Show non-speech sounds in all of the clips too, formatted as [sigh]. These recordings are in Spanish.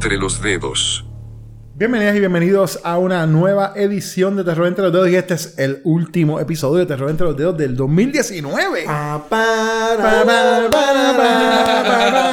entre los dedos. Bienvenidas y bienvenidos a una nueva edición de Terror entre los dedos y este es el último episodio de Terror entre los dedos del 2019. Pa, para, para, para, para,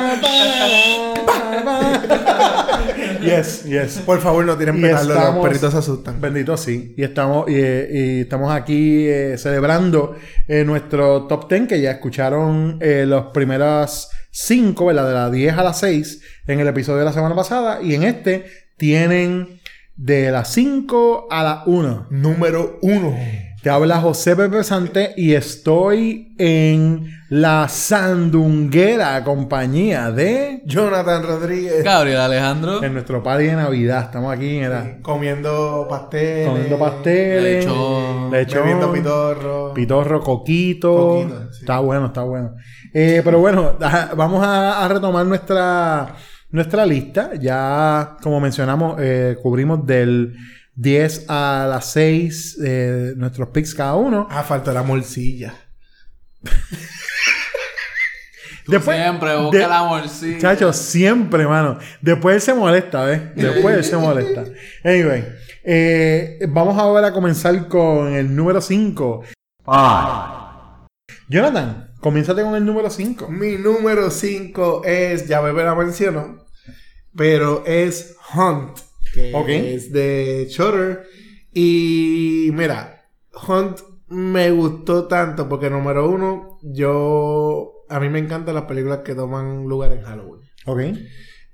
Yes, yes. Por favor, no tiren Y petardo, los perritos se asustan. Bendito sí. Y estamos, y, eh, y estamos aquí eh, celebrando eh, nuestro top 10 que ya escucharon eh, los primeras 5, ¿verdad? De las 10 a las 6 en el episodio de la semana pasada. Y en este tienen de las 5 a las 1. Número uno. Te habla José Pepe Sante y estoy en la sandunguera compañía de... Jonathan Rodríguez. Gabriel Alejandro. En nuestro party de Navidad. Estamos aquí, mira, Comiendo pasteles. comiendo pasteles, lechón, lechón, Bebiendo pitorro. pitorro, coquito. Coquito, sí. Está bueno, está bueno. Eh, pero bueno, vamos a, a retomar nuestra, nuestra lista. Ya, como mencionamos, eh, cubrimos del 10 a las 6 eh, nuestros picks cada uno. Ah, falta la morcilla. [laughs] Después, Siempre busca de- la bolsilla. Chacho, siempre, mano. Después él se molesta, ¿ves? Después él se molesta. [laughs] Anyway, eh, vamos ahora a comenzar con el número 5. Jonathan, comiénzate con el número 5. Mi número 5 es, ya Bebe la mencionó, pero es Hunt, que Ok. es de Shutter. Y mira, Hunt me gustó tanto porque número uno, yo, a mí me encantan las películas que toman lugar en Halloween. Ok.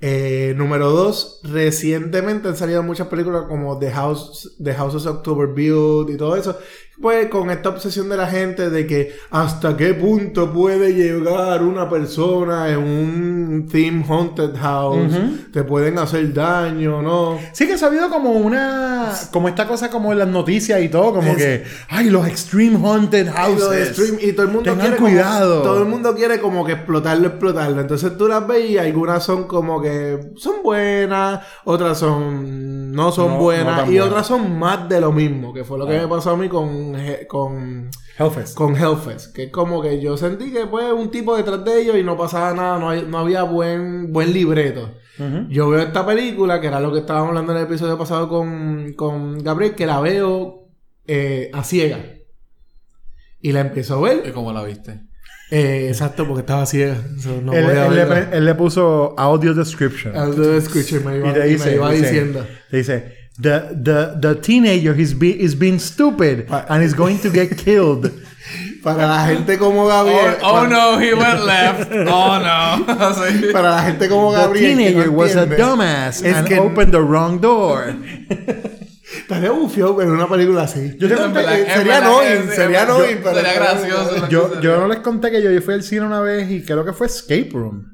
Eh, número dos, recientemente han salido muchas películas como The House, The House of October Build y todo eso. Pues con esta obsesión de la gente de que hasta qué punto puede llegar una persona en un theme haunted house, te pueden hacer daño, ¿no? Sí que se ha habido como una... Como esta cosa como en las noticias y todo. Como Es- que... Ay, los Extreme Haunted Houses. y todo el mundo quiere como- cuidado. todo el mundo quiere como que explotarlo, explotarlo. Entonces tú las ves y algunas son como que son buenas, otras son no son No, buenas y buenas. otras son más de lo mismo, que fue lo que Ah. me pasó a mí con Con Hellfest. con Hellfest, que es como que yo sentí que fue un tipo detrás de ellos y no pasaba nada, no, hay- no había buen buen libreto. Yo veo esta película, que era lo que estábamos hablando en el episodio pasado con, con Gabriel, que la veo eh, a ciega. Y la empiezo a ver. ¿Y cómo la viste? Eh, exacto, porque estaba ciega. No él, le, él puso audio description. Audio me iba, y te y dice, me iba dice- diciendo. te dice, the, the, the teenager is, be, is being stupid and is going to get killed. [laughs] Para la gente como Gabriel. Oh, oh para, no, he went left. Oh no. [laughs] Para la gente como the Gabriel. que teenager no was a dumbass Es and que opened the wrong door. [laughs] estaría bufiado en una película así. Yo te conté que- en sería annoying, sería annoying, pero- Sería gracioso. yo, yo no les conté que yo, yo fui al cine una vez y creo que fue Escape Room.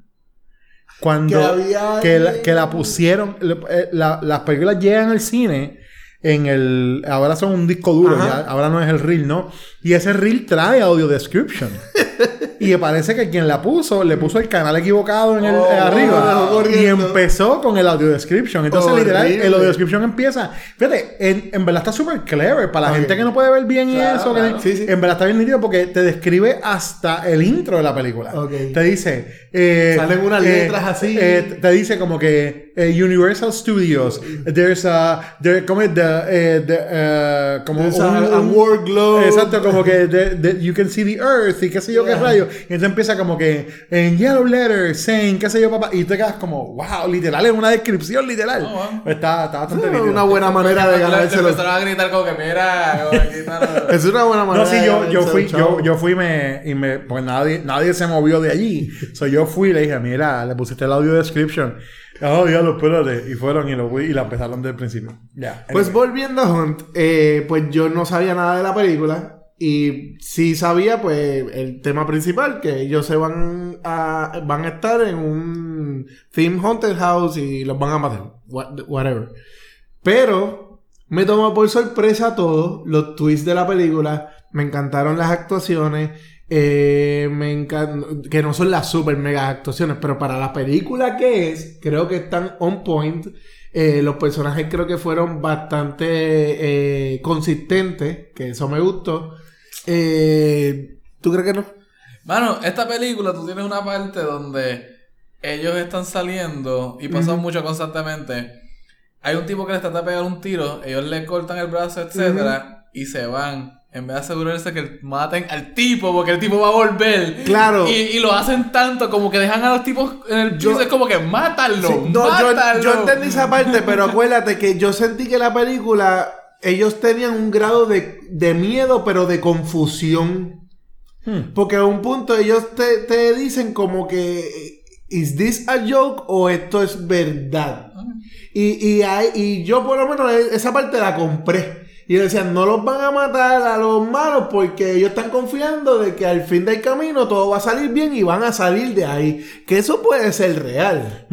Cuando Que había- que la, que la pusieron, eh, la- las películas llegan al cine en el, ahora son un disco duro, ya, ahora no es el reel, ¿no? Y ese reel trae audio description. [laughs] y parece que quien la puso, le puso el canal equivocado en el Oh, eh, arriba. y empezó con el audio description. Entonces, literal, Horrible. el audio description empieza. Fíjate, en, en verdad está súper clever para la gente que no puede ver bien y Claro, eso. que- claro. Sí, sí. En verdad está bien nítido porque te describe hasta el intro de la película. Te dice. Eh, Salen unas eh, letras así. eh, te dice como que eh, Universal Studios. There's a. There, como es the, eh, the, eh, como There's un- a- a war globe. Exacto, como que the- the- you can see the earth y qué sé yo qué Yeah. rayo. Y entonces empieza como que en yellow letters saying qué sé yo papá. Y te quedas como, wow, literal, es una descripción literal. Oh, wow. Está, está bastante Es una buena manera de ganárselo. empezaron a gritar como que mira, como que quítalo. [laughs] Es una buena manera No, sí, yo, yo fui, yo, yo fui me, y me, pues nadie, nadie se movió de allí. So yo fui y le dije, mira, le pusiste el audio description. Oh, diablo, espérate. Y fueron y lo y la empezaron desde el principio. Ya. Pues anyway. volviendo a Hunt, eh, pues yo no sabía nada de la película. Y sí sabía, pues, el tema principal, que ellos se van a, van a estar en un theme haunted house y los van a matar. What- whatever. Pero me tomó por sorpresa todo, los twists de la película. Me encantaron las actuaciones. Eh, me encan- que no son las super mega actuaciones, pero para la película que es, creo que están on point. Eh, los personajes creo que fueron bastante eh, consistentes, que eso me gustó. Eh, ¿Tú crees que no? Mano, esta película tú tienes una parte donde ellos están saliendo y pasa mucho constantemente. Hay un tipo que les trata de pegar un tiro, ellos le cortan el brazo, etcétera, y se van. En vez de asegurarse que maten al tipo, porque el tipo va a volver. Claro. Y, y lo hacen tanto, como que dejan a los tipos en el Yo-. Es como que mátalo. Sí, no, yo, mátalo. yo entendí esa parte, pero acuérdate que yo sentí que la película, ellos tenían un grado de, de miedo, pero de confusión. Hmm. Porque a un punto ellos te, te dicen como que, ¿is this a joke o esto es verdad? Y, y, hay- y yo por lo menos e- esa parte la compré. Y decían, no los van a matar a los malos porque ellos están confiando de que al fin del camino todo va a salir bien y van a salir de ahí. Que eso puede ser real.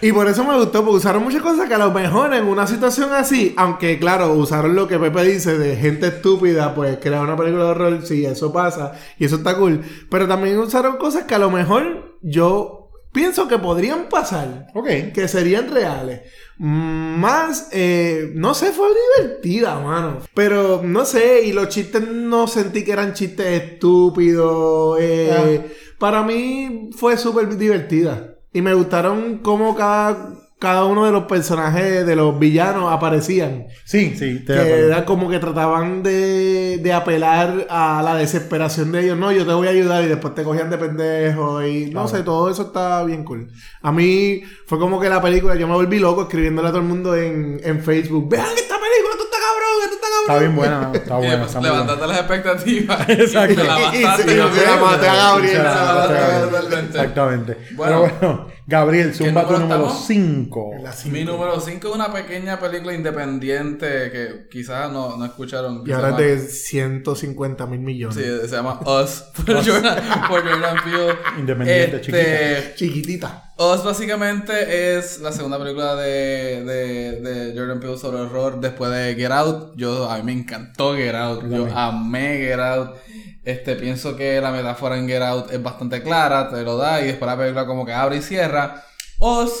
Y por eso me gustó, porque usaron muchas cosas que a lo mejor en una situación así, aunque claro, usaron lo que Pepe dice de gente estúpida, pues crear una película de horror, sí, eso pasa, y eso está cool. Pero también usaron cosas que a lo mejor yo pienso que podrían pasar, Ok. que serían reales. Más, eh, no sé, fue divertida, mano. Pero no sé, y los chistes no sentí que eran chistes estúpidos. eh, Para mí fue súper divertida. Y me gustaron cómo cada, cada uno de los personajes de los villanos aparecían. Sí, sí, te Que era como que trataban de, de apelar a la desesperación de ellos. No, yo te voy a ayudar y después te cogían de pendejo. Y no Claro. sé, todo eso está bien cool. A mí fue como que la película, yo me volví loco escribiéndole a todo el mundo en, en Facebook. Vean esta película, esto está cabrón, esto está cabrón. Está bien buena, [laughs] está Y buena. está buena. levantaste las expectativas. [laughs] Exacto. Y te la Y- y- mataste, y- y Gabriel. la maté a Gabriel. Mataste. Exactamente. Bueno. Pero bueno, Gabriel, zumba tu número número estamos? 5. La cinco. Mi número 5 es una pequeña película independiente que quizás no, no escucharon. Y ahora es de 150 mil millones. Sí, se llama Us [laughs] por Jordan, por Jordan Peele. Independiente, Este, Chiquitita. Us básicamente es la segunda película de, de, de Jordan Peele sobre horror después de Get Out. Yo, a mí me encantó Get Out. Yo amé Get Out. Este, pienso que la metáfora en Get Out es bastante clara, te lo da y después la película como que abre y cierra. Us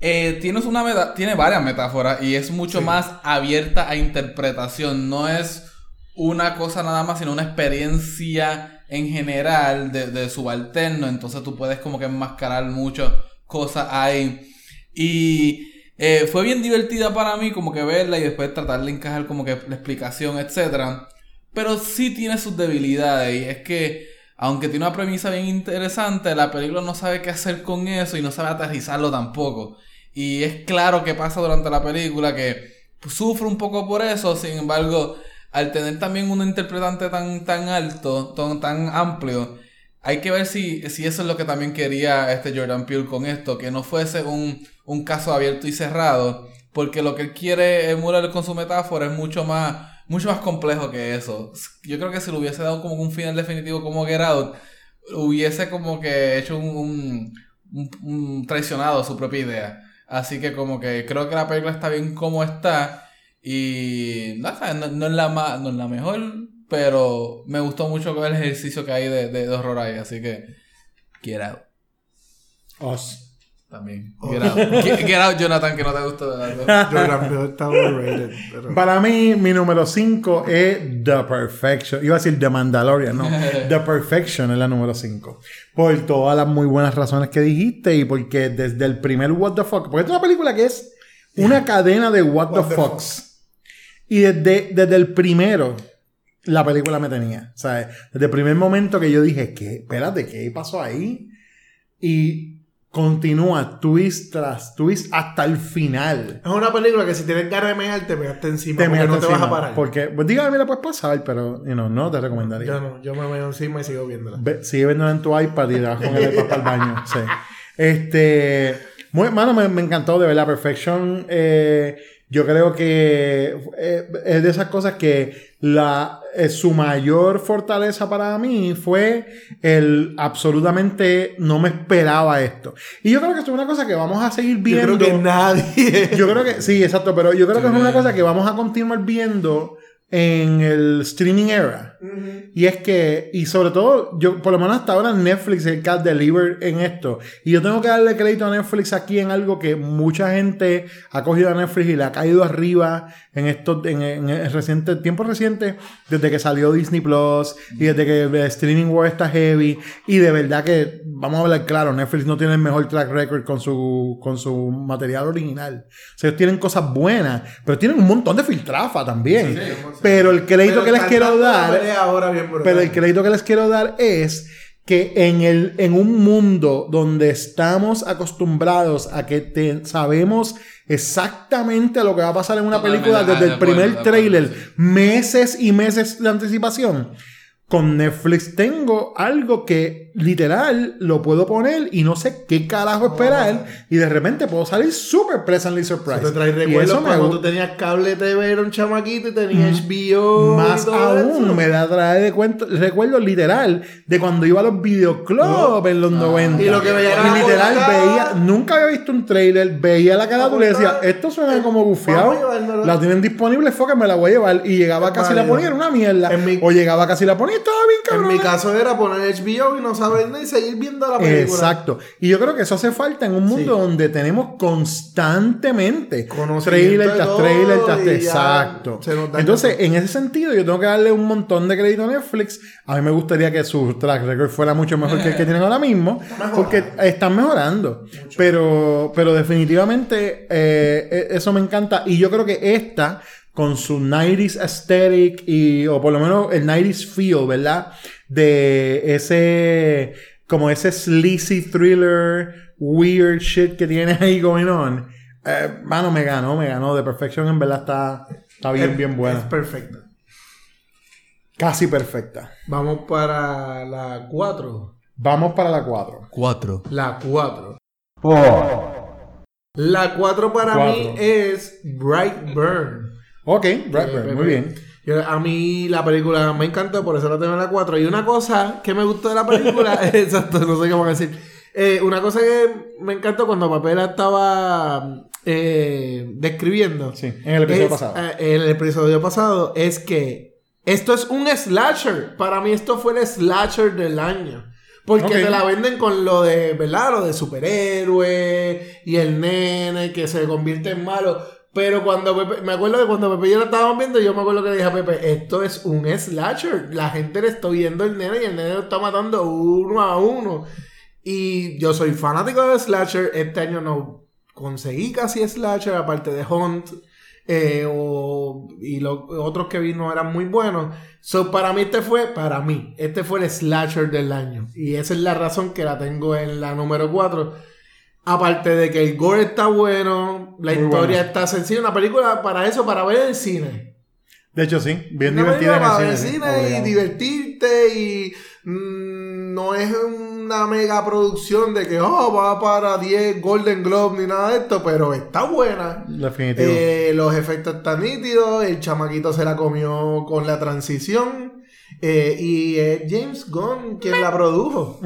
eh, tienes una meta- tiene varias metáforas y es mucho más abierta a interpretación. No es una cosa nada más, sino una experiencia en general de, de subalterno. Entonces tú puedes como que enmascarar muchas cosas ahí. Y eh, fue bien divertida para mí como que verla y después tratar de encajar como que la explicación, etcétera. Pero sí tiene sus debilidades y es que aunque tiene una premisa bien interesante, la película no sabe qué hacer con eso y no sabe aterrizarlo tampoco. Y es claro que pasa durante la película que sufre un poco por eso, sin embargo, al tener también un interpretante tan, tan alto, tan, tan amplio, hay que ver si, si eso es lo que también quería este Jordan Peele con esto, que no fuese un, un caso abierto y cerrado, porque lo que él quiere emular con su metáfora es mucho más, mucho más complejo que eso. Yo creo que si le hubiese dado como un final definitivo como Get Out, hubiese como que hecho un, un, traicionado su propia idea. Así que como que creo que la película está bien como está. Y no, no, no es la ma- no es la mejor, pero me gustó mucho el ejercicio que hay de, de, de horror ahí. Así que Get Out Us. también. Get Out. Get, Get Out, Jonathan, que no te gustó. Peele [laughs] está overrated. pero- Para mí, mi número 5 es The Perfection. Iba a decir The Mandalorian, no. [laughs] The Perfection es la número 5. Por todas las muy buenas razones que dijiste y porque desde el primer What the Fuck. Porque es una película que es una cadena de What, the, the Fucks. Y desde, desde el primero, la película me tenía. ¿Sabes? Desde el primer momento que yo dije, ¿qué? Espérate, ¿qué pasó ahí? Y continúa twist tras twist hasta el final. Es una película que si tienes ganas de mear, te measte encima. Te porque no te vas a encima, parar. Porque, pues dígame, la puedes pasar, pero you know, no te recomendaría. Yo no, yo me meo encima y sigo viéndola. Ve- sigue viéndola en tu iPad y vas con el iPad para el baño. [laughs] Sí. Este. Muy, mano, me, me encantó de verdad. Perfection. eh, yo creo que eh, es de esas cosas que la, eh, su mayor fortaleza para mí fue el absolutamente no me esperaba esto. Y yo creo que esto es una cosa que vamos a seguir Yo viendo. creo que nadie. Yo creo que, sí, exacto, pero yo creo que es una cosa que vamos a continuar viendo en el streaming era. Y es que, y sobre todo, yo, por lo menos hasta ahora Netflix es el que ha delivered en esto. Y yo tengo que darle crédito a Netflix aquí en algo que mucha gente ha cogido a Netflix y le ha caído arriba en estos, en, en reciente, tiempo reciente, desde que salió Disney Plus y desde que el streaming war está heavy. Y de verdad que vamos a hablar claro, Netflix no tiene el mejor track record con su, con su material original. O sea, ellos tienen cosas buenas, pero tienen un montón de filtrafa también. Pero el crédito Pero que les quiero dar, ahora bien pero el crédito que les quiero dar es que en, el, en un mundo donde estamos acostumbrados a que te- sabemos exactamente lo que va a pasar en una película ah, desde de el primer trailer, meses y meses de anticipación. Con Netflix tengo algo que literal lo puedo poner y no sé qué carajo esperar y de repente puedo salir súper pleasantly surprised. Te trae recuerdos eso cuando tú tenías cable TV, era un chamaquito y tenías HBO. Más y todo aún, eso. me da traer de cuento, recuerdo literal de cuando iba a los videoclubs en los 90. Y lo que veía Y literal veía, nunca había visto un trailer, veía la carátula y decía, esto suena eh, como bufiado. La tienen disponible, fue que me la voy a llevar. Y llegaba casi la ponía, era una mierda. Mi- o llegaba casi la ponía estaba bien En mi caso era poner HBO y no saber nada y seguir viendo la película. Exacto. Y yo creo que eso hace falta en un mundo Sí. donde tenemos constantemente trailer tras trailer tras ya Exacto. Entonces, en ese sentido, yo tengo que darle un montón de crédito a Netflix. A mí me gustaría que su track record fuera mucho mejor que el que tienen ahora mismo, porque están mejorando. Pero, pero definitivamente eh, e- eso me encanta. Y yo creo que esta con su 90s aesthetic y, o por lo menos el 90s feel, ¿verdad? De ese, como ese sleazy thriller, weird shit que tiene [laughs] ahí going on. Eh, mano, me ganó, me ganó. The Perfection en verdad está, está bien, Es- bien Es buena. perfecta. Casi perfecta. Vamos para la 4. Vamos para la 4. Cuatro. La 4. La 4 para Cuatro. mí es Brightburn. Ok, Eh, Brightburn, muy bien. Yo- a mí la película me encantó, por eso la tengo en la 4. Y una cosa que me gustó de la película, [laughs] [laughs] exacto, no sé cómo decir. Eh, una cosa que me encantó cuando Papela estaba eh, describiendo. Sí, en el episodio es- pasado. eh, en el episodio pasado es que esto es un slasher. Para mí esto fue el slasher del año. Porque Ok. te la venden con lo de, ¿verdad? Lo de superhéroe y el nene que se convierte en malo. Pero cuando Pepe, me acuerdo de cuando Pepe y yo lo estábamos viendo, yo me acuerdo que le dije a Pepe, esto es un slasher. La gente le está viendo el nene y el nene lo está matando uno a uno. Y yo soy fanático de slasher. Este año no conseguí casi slasher, aparte de Hunt. eh, o- y los otros que vi no eran muy buenos. So, para mí este fue, para mí, este fue el slasher del año. Y esa es la razón que la tengo en la número 4. Aparte de que el gore está bueno, la Muy historia bueno. está sencilla, una película para eso, para ver en el cine. De hecho, sí, bien Una divertida película para en ver el el cine. cine sí, y divertirte y mm, no es una mega producción de que oh, va para 10 Golden Globe ni nada de esto, pero está buena. Definitivo. Eh, los efectos están nítidos, el chamaquito se la comió con la transición eh, y es James Gunn quien la produjo.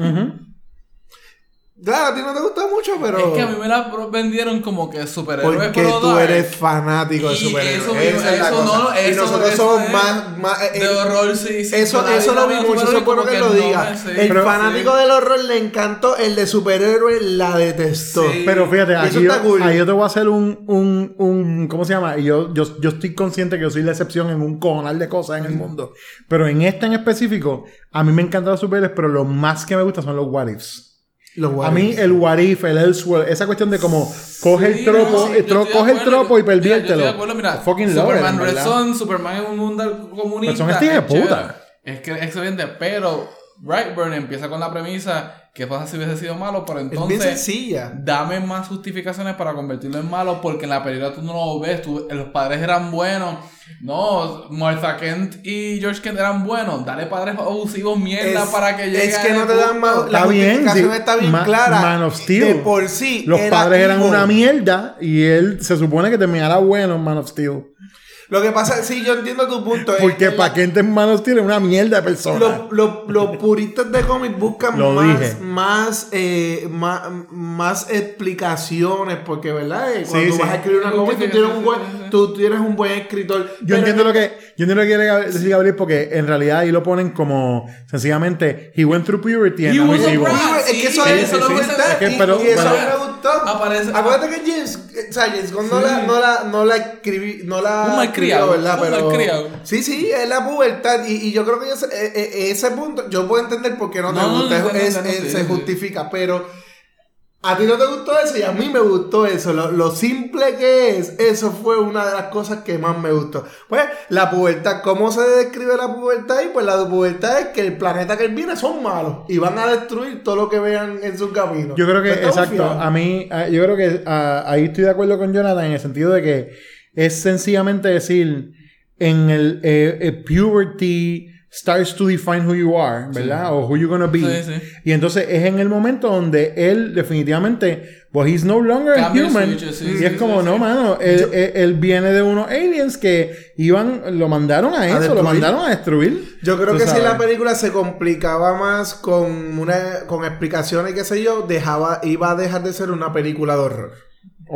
Claro, a ti no te gusta mucho, pero... Es que a mí me la vendieron como que superhéroes Porque pero tú dark. eres fanático de Y superhéroes. eso mismo, Esa es la eso cosa. no, y eso- nosotros eso somos más... más eh, De horror, sí, sí. Eso, eso lo vi mucho, eso es superhéroes bueno que como lo no diga. el Pero- fanático del horror le encantó, el de superhéroe la detestó. Sí. Pero fíjate, eso aquí yo, cool. ahí yo te voy a hacer un, un, un ¿cómo se llama? Y yo, yo, yo estoy consciente que yo soy la excepción en un cojonal de cosas en el mundo. Pero en esta en específico, a mí me encantan los superhéroes, pero lo más que me gusta son los what ifs. Los A mí el what if, el elsewhere, esa cuestión de como coge Sí, el tropo, no, sí, yo tro- coge el tropo y Mira, yo perviértelo. estoy de acuerdo, mira, Fucking Superman en Red verdad. Son, Superman es un mundo comunista. Son este es puta. Es que es excelente, pero Brightburn empieza con la premisa que pasa si hubiese sido malo, pero Es bien entonces sencilla. dame más justificaciones para convertirlo en malo porque en la película tú no lo ves, tú- los padres eran buenos. No, Martha Kent y George Kent eran buenos. Dale padres abusivos mierda Es- para que llegue Es que no te dan más. La Está bien, justificación sí. está bien Ma- clara. Man of Steel. De por sí. Los era padres eran una mierda y él se supone que terminara bueno en Man of Steel. Lo que pasa, sí, yo entiendo tu punto. es Porque para que en Man of Steel es una mierda de persona. Los lo, los puristas de cómic buscan Lo más, dije. más, eh, más, más explicaciones, porque, ¿verdad? Eh, Cuando Sí, tú sí. vas a escribir una cómic, tú tienes, un sí. tú tienes un buen escritor. Yo entiendo lo que yo entiendo lo que quiere decir Gabriel porque en realidad ahí lo ponen como sencillamente he went through puberty and now he's evil. es que eso Sí, es sí, eso sí, es sí. verdad, Es que, y- pero- y eso me gustó. Aparece- Acuérdate que James, o sea, James Gunn no, la, no la, no la escribí, no la Un malcriado, escribió, ¿verdad? un Pero, sí, sí, es la pubertad y, y yo creo que ese, eh, eh, ese punto, yo puedo entender por qué no te No, no, gusta, se justifica, pero a ti no te gustó eso y a mí me gustó eso, lo, lo simple que es, eso fue una de las cosas que más me gustó. Pues la pubertad, ¿cómo se describe la pubertad? Y pues la pubertad es que el planeta que viene son malos y van a destruir todo lo que vean en su camino. Yo creo que, Pues exacto, a mí, a- yo creo que ah, ahí estoy de acuerdo con Jonathan en el sentido de que es sencillamente decir, en el eh, eh, puberty starts to define who you are, ¿verdad? O who you're gonna be. Sí, sí. Y entonces es en el momento donde él definitivamente, well, he's no longer a human. switch, sí, y sí, es sí, como, sí. no, mano, él, él- él viene de unos aliens que iban, lo mandaron a eso, lo mandaron a destruir. Yo creo que si la película se complicaba más con una con explicaciones y qué sé yo, dejaba iba a dejar de ser una película de horror.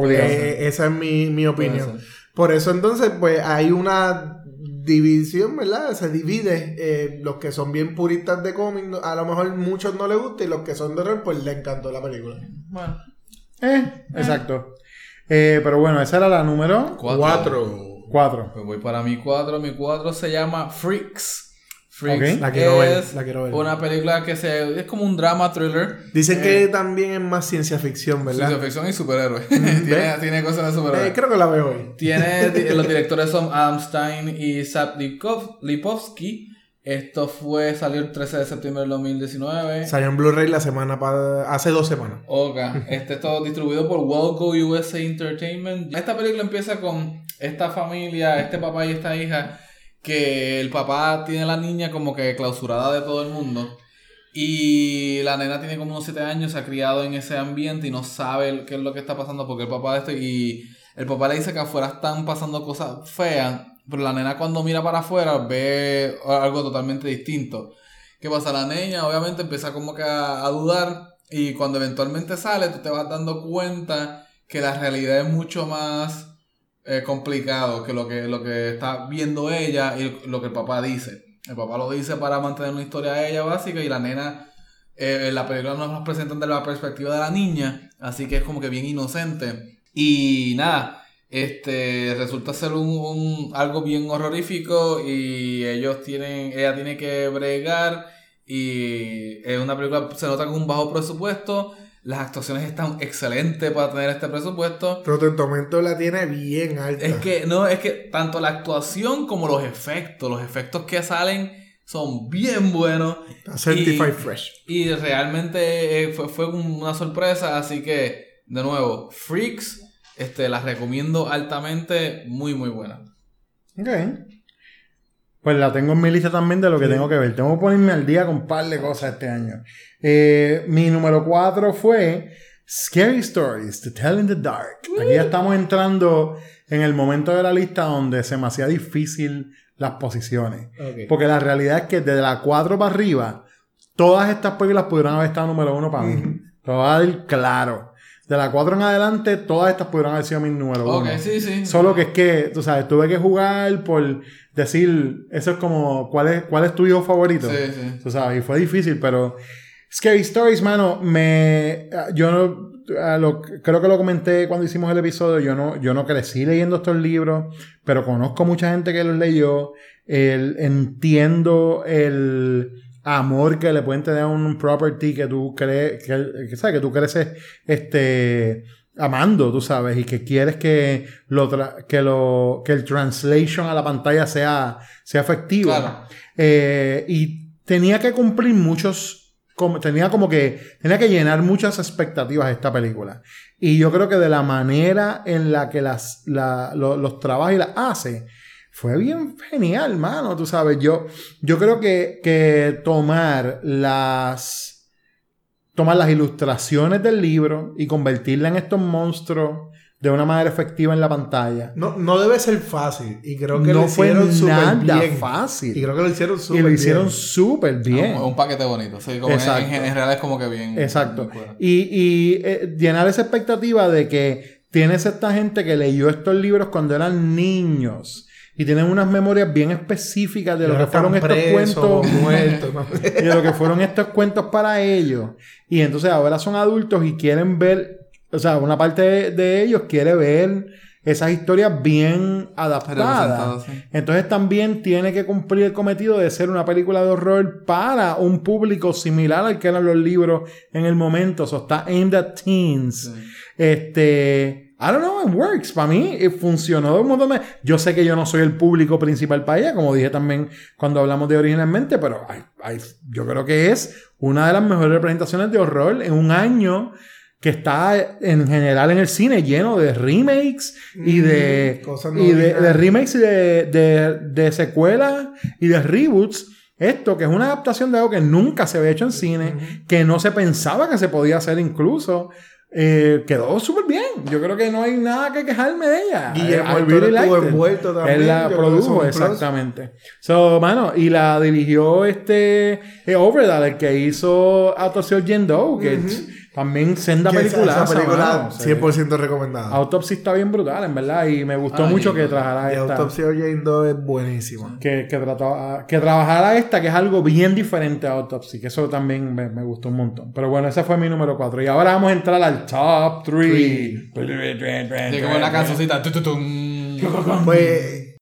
Eh, esa es mi, mi opinión. Por eso entonces pues hay una división, ¿verdad? Se divide eh, los que son bien puristas de cómic, a lo mejor muchos no les gusta y los que son de horror pues les encantó la película. Bueno. Eh, exacto. Eh, pero bueno, esa era la número Cuatro. 4. Pues voy para mi 4. Mi 4 se llama Freaks. Freaks Ok. La quiero ver, la quiero ver. una película que se, es como un drama thriller. Dicen Eh, que también es más ciencia ficción, ¿verdad? Ciencia ficción y superhéroes. [laughs] tiene, ¿ves? tiene cosas de superhéroes. Eh, creo que la veo hoy. Tiene, [laughs] los directores son Adam Stein y Zap Lipkov- Lipovsky. Esto fue, salió el 13 de septiembre del 2019. Salió en Blu-ray la semana pa- hace dos semanas. Oga, [laughs] este es todo distribuido por Walco USA Entertainment. Esta película empieza con esta familia, este papá y esta hija, que el papá tiene a la niña como que clausurada de todo el mundo. Y la nena tiene como unos 7 años, se ha criado en ese ambiente y no sabe qué es lo que está pasando porque el papá de esto y el papá le dice que afuera están pasando cosas feas, pero la nena cuando mira para afuera ve algo totalmente distinto. ¿Qué pasa? La niña obviamente empieza como que a, a dudar y cuando eventualmente sale tú te vas dando cuenta que la realidad es mucho más eh, complicado que lo que lo que está viendo ella y lo que el papá dice. El papá lo dice para mantener una historia a ella básica y la nena eh, la película nos nos presentan de la perspectiva de la niña, así que es como que bien inocente. Y nada, este resulta ser un, un- algo bien horrorífico y ellos tienen, ella tiene que bregar y es una película, se nota con un bajo presupuesto, las actuaciones están excelentes para tener este presupuesto. Rotten Tomatoes la tiene bien alta. Es que, no, es que tanto la actuación como los efectos, los efectos que salen son bien buenos. Certified y- Fresh. Y realmente eh, fue, fue un- una sorpresa, así que, de nuevo, Freaks, este, las recomiendo altamente, muy, muy buena. Ok. Pues la tengo en mi lista también de lo que tengo que ver. Tengo que ponerme al día con un par de cosas este año. Eh, mi número 4 fue Scary Stories to Tell in the Dark. Aquí ya estamos entrando en el momento de la lista donde se me hacía difícil las posiciones. Porque la realidad es que desde la 4 para arriba, todas estas películas pudieron haber estado número 1 para mí. Te lo voy a dar claro. De la 4 en adelante, todas estas pudieron haber sido mi número 1. Ok, sí, sí. Solo que es que, tú sabes, tuve que jugar por decir, eso es como, ¿cuál es, cuál es tu hijo favorito? Sí, sí. Tú sabes, y fue difícil, pero Scary Stories, mano, me, yo no, lo- creo que lo comenté cuando hicimos el episodio, yo no, yo no crecí leyendo estos libros, pero conozco mucha gente que los leyó, el, entiendo el amor que le pueden tener a un property que tú crees, que, que, ¿sabes? que tú creces, este, amando, tú sabes, y que quieres que lo, tra- que lo, que el translation a la pantalla sea, sea efectivo. Claro. Eh, y tenía que cumplir muchos, como, tenía como que, tenía que llenar muchas expectativas esta película. Y yo creo que de la manera en la que las, la- lo- los trabaja y las hace, fue bien genial, mano, tú sabes. Yo, yo creo que, que tomar las, tomar las ilustraciones del libro y convertirla en estos monstruos de una manera efectiva en la pantalla. No, no debe ser fácil. Y creo que lo No fue hicieron súper nada bien. fácil. Y creo que lo hicieron súper Y lo bien. hicieron súper bien. Un, un paquete bonito. Sí, como en, Exacto. en general es como que bien. Exacto. bien. Y, y eh, llenar esa expectativa de que tienes esta gente que leyó estos libros cuando eran niños y tienen unas memorias bien específicas de lo que fueron estos presos, cuentos. [laughs] de lo que fueron estos cuentos para ellos. Y entonces ahora son adultos y quieren ver o sea, una parte de, de ellos quiere ver esas historias bien adaptadas. Sí. Entonces también tiene que cumplir el cometido de ser una película de horror para un público similar al que eran los libros en el momento. O sea, está aimed at teens. Sí. Este, I don't know, it works. Para mí eh, funcionó de un montón de... Yo sé que yo no soy el público principal para ella, como dije también cuando hablamos de originalmente, pero ay, ay, yo creo que es una de las mejores representaciones de horror en un año que está en general en el cine lleno de remakes y de, Mm, cosas no y de, de remakes y de, de, de secuelas y de reboots. Esto, que es una adaptación de algo que nunca se había hecho en cine, que no se pensaba que se podía hacer incluso, eh, quedó súper bien. Yo creo que no hay nada que quejarme de ella. Guillermo Toro estuvo envuelto también, Él la que produjo, exactamente. So, mano, y la dirigió este eh, Overdale, el que hizo Autopsy of Jane Doe, que también senda esa- película. esa película 100% recomendada. Autopsy está bien brutal, en verdad, y me gustó Ay, mucho que Y esta. Autopsy of Jane Doe es buenísima. Que, que, trataba- que trabajara esta, que es algo bien diferente a Autopsy, que eso también me, me gustó un montón. Pero bueno, ese fue mi número 4. Y ahora vamos a entrar al top 3. Sí, como una cancioncita. Pues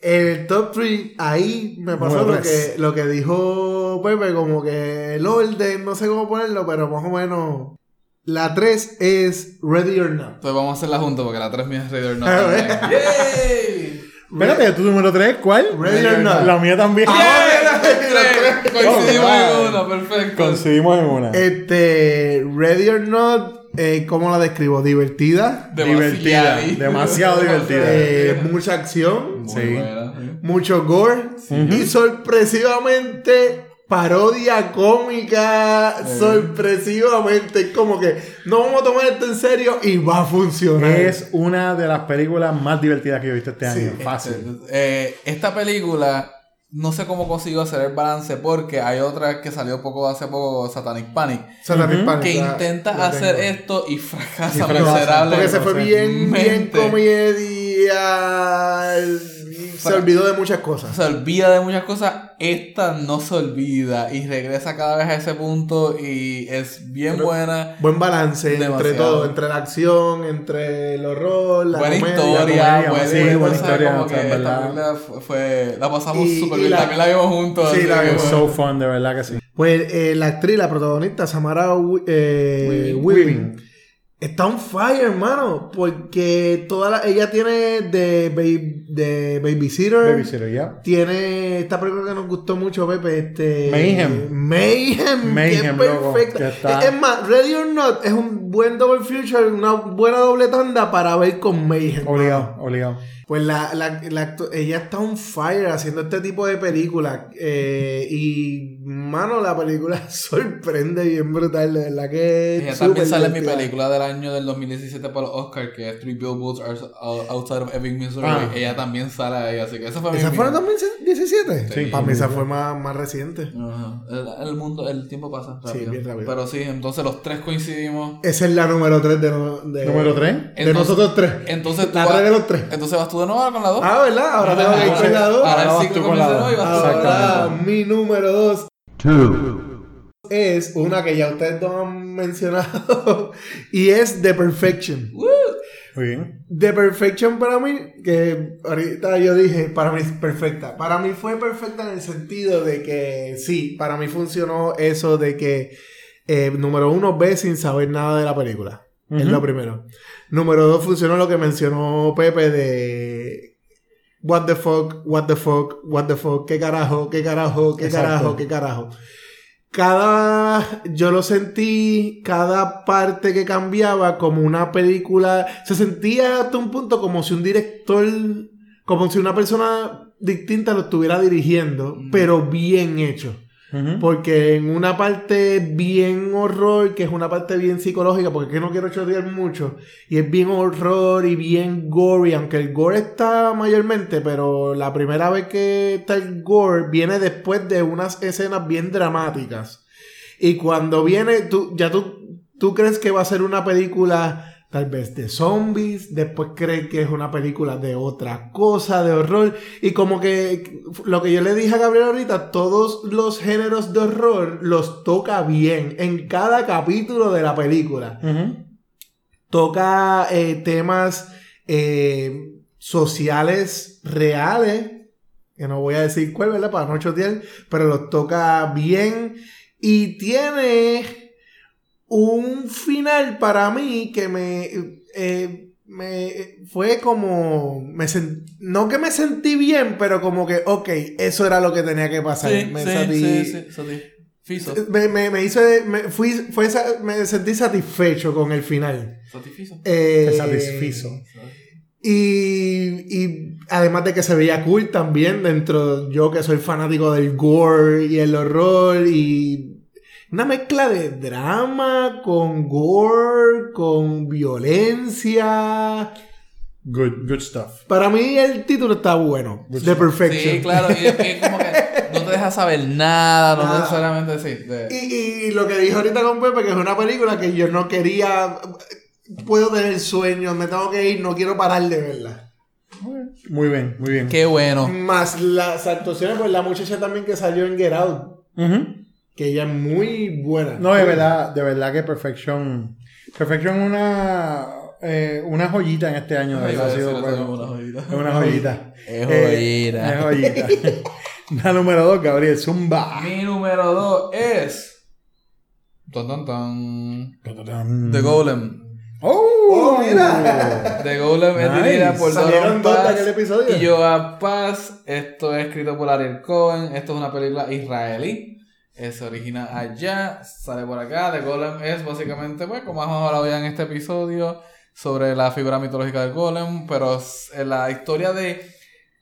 el top 3, ahí me pasó lo que, lo que dijo Pepe, como que el orden, no sé cómo ponerlo, pero más o menos. La 3 es Ready or Not. Entonces vamos a hacerla juntos porque la 3 mía es Ready or Not. A [laughs] ver. también. ¡Yay! Espérate, ¿tu número 3 cuál? Ready or Not. La mía también. [laughs] Tres. Coincidimos Oh, en uno, perfecto. Coincidimos en una. Este, Ready or Not, eh, ¿cómo la describo? Divertida, divertida. Demasiado. Demasiado [laughs] divertida. eh, mucha acción, Muy Sí. buena, sí. mucho gore y sorpresivamente parodia cómica, sorpresivamente es como que no vamos a tomar esto en serio y va a funcionar. Es una de las películas más divertidas que yo he visto este año. Fácil. Eh, esta película, no sé cómo consiguió hacer el balance porque hay otra que salió poco hace poco, Satanic Panic, Satanic Panic, que la- intenta la hacer tengo. esto y fracasa Y fracasa, miserable. Porque se fue bien, comedia. Se olvidó de muchas cosas. Se olvida de muchas cosas, esta no se olvida y regresa cada vez a ese punto y es bien Pero- buena. Buen balance entre todo, entre la acción, entre el horror, la buena comedia. historia, comedia, buena, sí, buena, historia, como o sea, que en esta verdad. película fue, fue- la pasamos súper bien, la- también la vimos juntos. Sí, la vimos. So fun, de verdad que sí. Pues eh, la actriz, la protagonista, Samara eh, Weaving. Weaving, está on fire, hermano. Porque toda la, ella tiene de, baby, de Babysitter. Babysitter, ya. Tiene esta película que nos gustó mucho, Pepe. Este, Mayhem. Mayhem. Mayhem, que perfecta. está- Es, más, Ready or Not es un buen double feature, una buena doble tanda para ver con Mayhem. Obligado, obligado. Pues la, la, la ella está on fire haciendo este tipo de películas. eh, y, mano, la película [laughs] sorprende bien brutal. De verdad que Ella también sale en mi película del año del 2017 para los Oscars, que es Three Billboards Out- Outside of Ebbing, Missouri. Ah. Ella también sale ahí, así que esa fue mi ¿Esa fue en mi- 2017? Sí. Para mí esa fue más, más reciente. Ajá. El, el mundo, el tiempo pasa Sí, rápido. bien rápido. Pero sí, entonces los tres coincidimos. Esa es la número 3 de, de, Número 3. de Entonces- nosotros tres. Entonces tú La vas- tres de los tres. Entonces vas tú de nuevo ahora con la dos. Ah, ¿verdad? Ahora tengo que ir con la 2. Ahora el ciclo tú con la comienza de dos. nuevo y vas tú Ahora mi número 2 es una que ya ustedes dos han mencionado [laughs] y es The Perfection. Muy bien. The Perfection para mí, que ahorita yo dije, para mí es perfecta. Para mí fue perfecta en el sentido de que sí, para mí funcionó eso de que, eh, número uno, ve sin saber nada de la película. Es lo primero. Número dos, funcionó lo que mencionó Pepe de... What the fuck, what the fuck, what the fuck, qué carajo, qué carajo, qué Exacto. carajo, qué carajo. Cada, yo lo sentí, cada parte que cambiaba como una película, se sentía hasta un punto como si un director, como si una persona distinta lo estuviera dirigiendo, Mm. pero bien hecho. Porque en una parte bien horror, que es una parte bien psicológica, porque es que no quiero chotear mucho, y es bien horror y bien gory, aunque el gore está mayormente, pero la primera vez que está el gore viene después de unas escenas bien dramáticas. Y cuando viene, tú, ya tú, tú crees que va a ser una película tal vez de zombies, después cree que es una película de otra cosa, de horror, y como que lo que yo le dije a Gabriel ahorita, todos los géneros de horror los toca bien en cada capítulo de la película. Toca eh, temas eh, sociales reales, que no voy a decir cuál, ¿verdad? Para no chotear, pero los toca bien y tiene un final para mí que me, eh, me fue como, me sen- no que me sentí bien, pero como que, ok, eso era lo que tenía que pasar. Sí, me, sí, sati- sí, me, me- me hizo, me, fui, fue, me sentí satisfecho con el final. Satisfizo. Eh, satisfizo. y, y además de que se veía cool también dentro, yo que soy fanático del gore y el horror y una mezcla de drama con gore, con violencia. Good, good stuff. Para mí el título está bueno. The Perfection. Sí, claro, y es que como que no te deja saber nada, no Nada. necesariamente sí. de- Y, y lo que dije ahorita con Pepe, que es una película que yo no quería... Puedo tener sueños, me tengo que ir, no quiero parar de verla. Muy bien, muy bien. Qué bueno. Más las actuaciones, pues la muchacha también que salió en Get Out. Que ella es muy buena. No, de verdad, de verdad que Perfection. Perfection es una, eh, una joyita en este año. de verdad, sido bueno. es una joyita. Es una joyita. Es Eh, joyita. es joyita. [laughs] La número dos, Gabriel Zumba. Mi número 2 es. Tan, tan, tan. The The Golem. ¡Oh! ¡Oh, mira! The Golem es Nice. dirigida por Salieron Doron dos Paz y Joab Paz. Esto es escrito por Ariel Cohen. Esto es una película israelí. Eh, Se origina allá, sale por acá. The Golem es básicamente, pues, como hemos hablado ya en este episodio, sobre la figura mitológica del Golem. Pero es eh, la historia de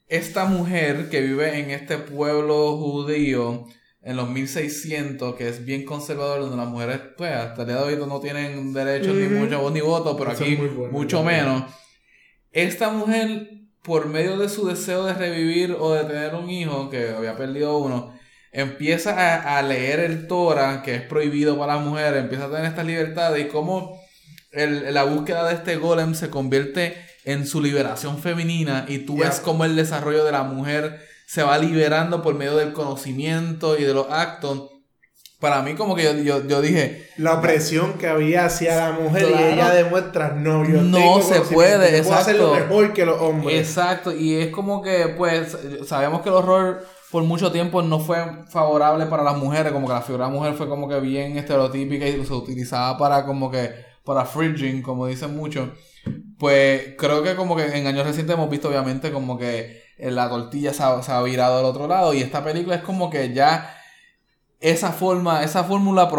esta mujer que vive en este pueblo judío en los 1600, que es bien conservador, donde las mujeres, pues, hasta el día de hoy no tienen derechos ni mucha voz ni voto, pero Eso aquí bueno, mucho menos. Esta mujer, por medio de su deseo de revivir o de tener un hijo, que había perdido uno, empieza a, a leer el Torah, que es prohibido para las mujeres, empieza a tener estas libertades y cómo el- la búsqueda de este golem se convierte en su liberación femenina y tú Yeah. ves cómo el desarrollo de la mujer se va liberando por medio del conocimiento y de los actos. Para mí como que yo, yo, yo dije, La opresión que había hacia la mujer Claro. y ella demuestra, no, yo No se puede, yo puedo hacerlo exacto. mejor que los hombres. Exacto, y es como que, pues, sabemos que el horror por mucho tiempo no fue favorable para las mujeres, como que la figura de la mujer fue como que bien estereotípica y se utilizaba para como que, para fridging, como dicen muchos. Pues creo que como que en años recientes hemos visto obviamente como que la tortilla se ha, virado al otro lado y esta película es como que ya esa forma, esa fórmula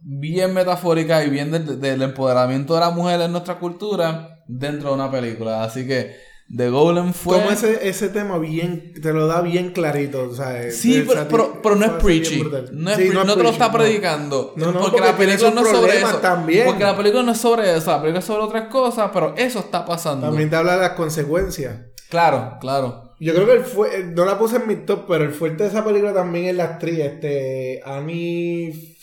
bien metafórica y bien del, del empoderamiento de la mujer en nuestra cultura dentro de una película. Así que The Golem fue... Toma ese, ese tema bien, te lo da bien clarito, o sea, Sí, de pero, pero, pero no es preachy. No, es Sí, pre- no te lo está no. predicando. No, no, porque, porque la película no es sobre eso. también. Porque la película no es sobre eso. La película es sobre otras cosas, pero eso está pasando. También te habla de las consecuencias. Claro, claro. Yo creo que el fue, no la puse en mi top, pero el fuerte de esa película también es la actriz, este, Annie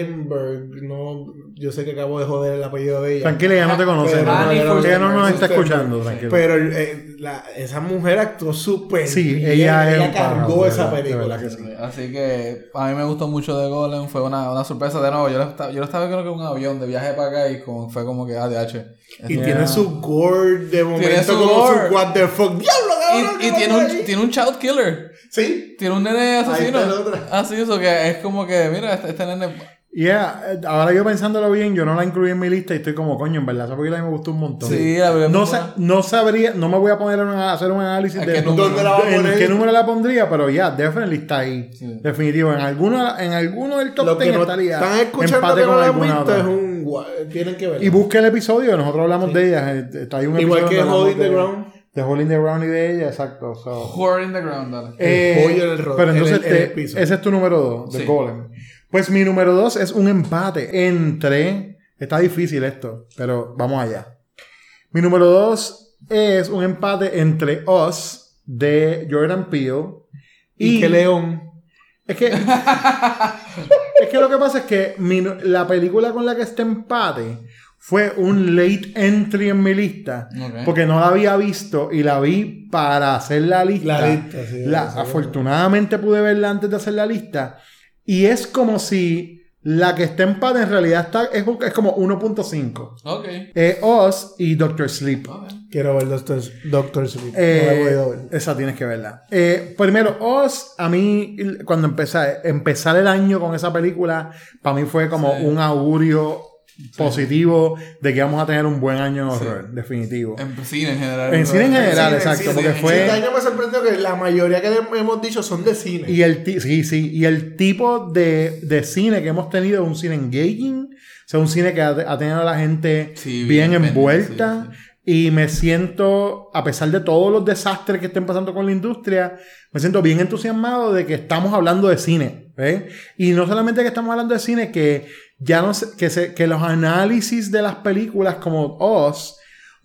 Forstenberg, no, yo sé que acabo de joder el apellido de ella. Tranquila, ya no te conoce. Pero- no, ella no- ella no nos está escuchando, tranquilo. Pero eh, la- esa mujer actuó súper Sí, bien, ella es ella cargó de esa de película. verdad que sí. Así que a mí me gustó mucho The Golem. Fue una, una sorpresa de nuevo. Yo lo, estaba, yo lo estaba creo que en un avión de viaje para acá y como, fue como que ADH. Y Yeah. tiene su gore de momento su como gore. su what the fuck. ¡Diablo, cabrón! Y, y ¿qué tiene, un, tiene un child killer. Sí. Tiene un nene asesino. está el otro. Así, eso que es como que, mira, este, este nene. Yeah, eh, ahora yo pensándolo bien, yo no la incluí en mi lista y estoy como, coño, en verdad, esa película a mí me gustó un montón. Sí, la verdad. No, sa- no sabría, no me voy a poner a hacer un análisis ¿A de qué número? ¿Dónde la en qué número la pondría, pero ya, definitely está ahí. Sí. Definitivo. En alguno, en alguno del top Los 10 que no estaría están escuchando empate que no con la han alguna otra. es un... gua- Tienen que ver. Y busque el episodio, nosotros hablamos de ella. eh, Está ahí un Igual episodio que Holding the Ground. De Holding the Ground y de ella, exacto. so. Horror in the ground, dale. Eh, pollo en el ro- Pero en entonces el- en el piso. ese es tu número 2, de Sí. Golem. Pues mi número 2 es un empate entre. Está difícil esto, pero vamos allá. Mi número 2 es un empate entre Us de Jordan Peele Y que León. Es que. [laughs] es que lo que pasa es que mi la película con la que este empate fue un late entry en mi lista. Porque no la había visto y la vi para hacer la lista. La lista, sí, La- sí, afortunadamente pude verla antes de hacer la lista. Y es como si la que está en pata en realidad está, es, un- es como 1.5. Ok. Eh, Oz y Doctor Sleep. Ok. Quiero ver Doctor, Doctor Sleep. Eh, no la he podido ver. esa tienes que verla. Eh, primero, Oz, a mí, cuando empecé, empezar el año con esa película, para mí fue como Sí. un augurio positivo de que vamos a tener un buen año en horror, definitivo. En cine en general. En cine en general, Cine, exacto, cine. porque fue- Este año me sorprendió que la mayoría que hemos dicho son de cine. Y el, sí, sí, y el tipo de, de cine que hemos tenido es un cine engaging, o sea, un cine que ha, ha tenido a la gente Sí, bien, bien envuelta. sí, Y me siento, a pesar de todos los desastres que estén pasando con la industria, me siento bien entusiasmado de que estamos hablando de cine. ¿ves? Y no solamente que estamos hablando de cine, que ya no se- que, se, que los análisis de las películas como Oz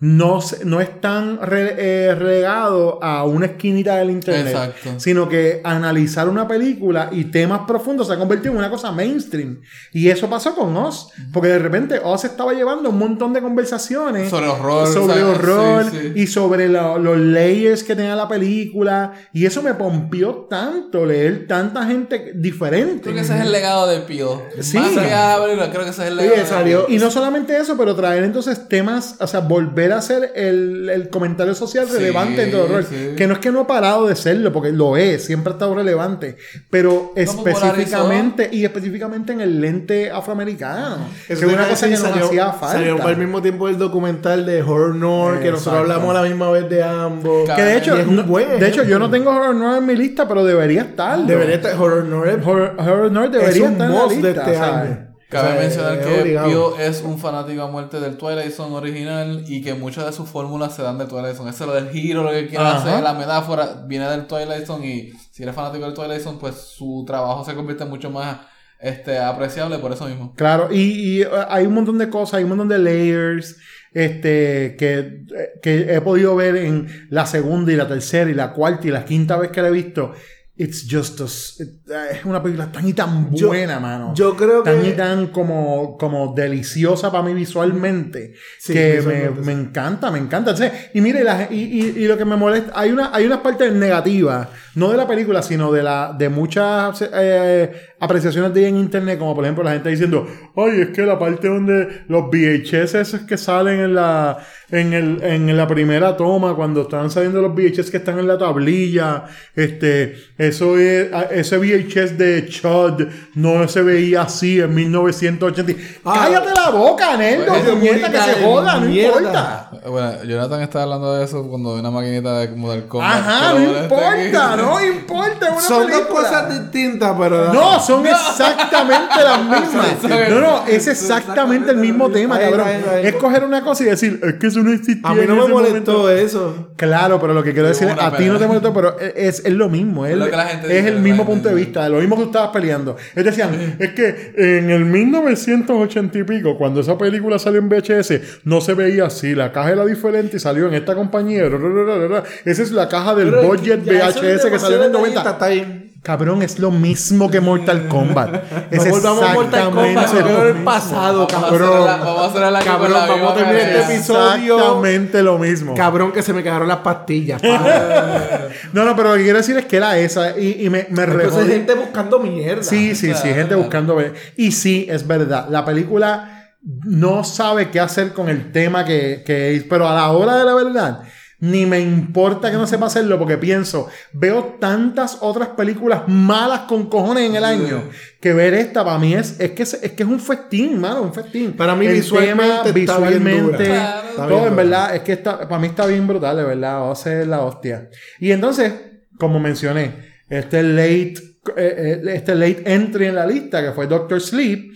no, no están re- eh, regados a una esquinita del internet Exacto. sino que analizar una película y temas profundos se ha convertido en una cosa mainstream. Y eso pasó con Oz, porque de repente Oz estaba llevando un montón de conversaciones Sobre horror, sobre ¿sabes? horror Sí, sí. y sobre lo- los layers que tenía la película. Y eso me pompió tanto leer tanta gente diferente. Creo que ese es el legado de Pio. Sí. Más allá creo que ese es el Oye, legado. de salió-. Y no solamente eso, pero traer entonces temas, o sea, volver a hacer el, el comentario social Sí, relevante dentro del horror. sí. Que no es que no ha parado de serlo, porque lo es, siempre ha estado relevante. Pero específicamente, y específicamente en el lente afroamericano. que es una a cosa que decir, nos salió- hacía falta. Salió al mismo tiempo el documental de Horror Noir, que nosotros hablamos a la misma vez de ambos. Que de hecho, es un no- buen de hecho, yo no tengo Horror Noir en mi lista, pero debería estar. Debería estar Horror Noir. Horror, Horror Noir es debería un estar en la lista. de este año. Cabe O sea, mencionar que. Pio es un fanático a muerte del Twilight Zone original y que muchas de sus fórmulas se dan del Twilight Zone. Eso es lo del giro, lo que quiere hacer, la metáfora, viene del Twilight Zone y si eres fanático del Twilight Zone, pues su trabajo se convierte mucho más este, apreciable por eso mismo. Claro, y, y, uh, hay un montón de cosas, hay un montón de layers este, que, que he podido ver en la segunda y la tercera y la cuarta y la quinta vez que la he visto. It's just a s- it- eh, es una película tan y tan Yo- buena, mano. Yo creo tan y que. tan como, como deliciosa para mí visualmente. Sí, que me, visualmente, me sí. encanta, me encanta. Entonces, y mire, la- y, y- y lo que me molesta, hay, una, hay unas partes negativas, no de la película, sino de, la, de muchas eh, apreciaciones de ella en internet, como por ejemplo la gente diciendo, ay, es que la parte donde los VHS esos que salen en la, en, el, en la primera toma, cuando están saliendo los VHS que están en la tablilla, este, eso es, a- ese VHS de Chud no se veía así en 1980. Ah. ¡Cállate la boca, Nendo! Puñeta, que se joda, no importa. Bueno, Jonathan está hablando de eso cuando ve una maquinita de como del combat. Ajá, pero no este importa, no importa, es una Son dos cosas distintas, pero. No, son exactamente las [laughs] mismas. No, no, es exactamente el mismo tema, cabrón. Es coger una cosa y decir, es que eso no existía. A mí no me molestó momento. eso. Claro, pero lo que quiero decir es, a ti no te molestó, pero es, es lo mismo. Es, Es lo que la gente es dice, el la mismo gente punto de vista, de lo mismo que tú estabas peleando. Ellos decían, es que en el 1980 y pico, cuando esa película salió en VHS, no se veía así. La caja era diferente y salió en esta compañía. ra, ra, ra, ra, ra. Esa es la caja del Pero budget VHS que salió en el demasiado 90. detallista, Está bien. Cabrón, es lo mismo que Mortal Kombat. [laughs] Es No volvamos a Mortal exactamente Kombat, lo pero el mismo. pasado, Vamos a cabrón. hacer la- vamos a hacer el año Cabrón, la vamos a terminar este manera. episodio. Exactamente lo mismo. Cabrón, que se me cagaron las pastillas. pa. [laughs] No, no, pero lo que quiero decir es que era esa. Y, y me, me Entonces, gente buscando mierda. Sí, sí, sí, gente buscando. Y sí, es verdad. La película no sabe qué hacer con el tema que, que es. Pero a la hora de la verdad, ni me importa que no sepa hacerlo porque pienso, veo tantas otras películas malas con cojones en el año que ver esta para mí es, es, que, es, es que es un festín, mano, un festín. Para mí El visualmente tema, está bien visualmente, dura. Claro. Está todo bien en verdad, es que está, para mí está bien brutal, de verdad, o sea, es la hostia. Y entonces, como mencioné, este late, eh, eh, este late entry en la lista, que fue Doctor Sleep,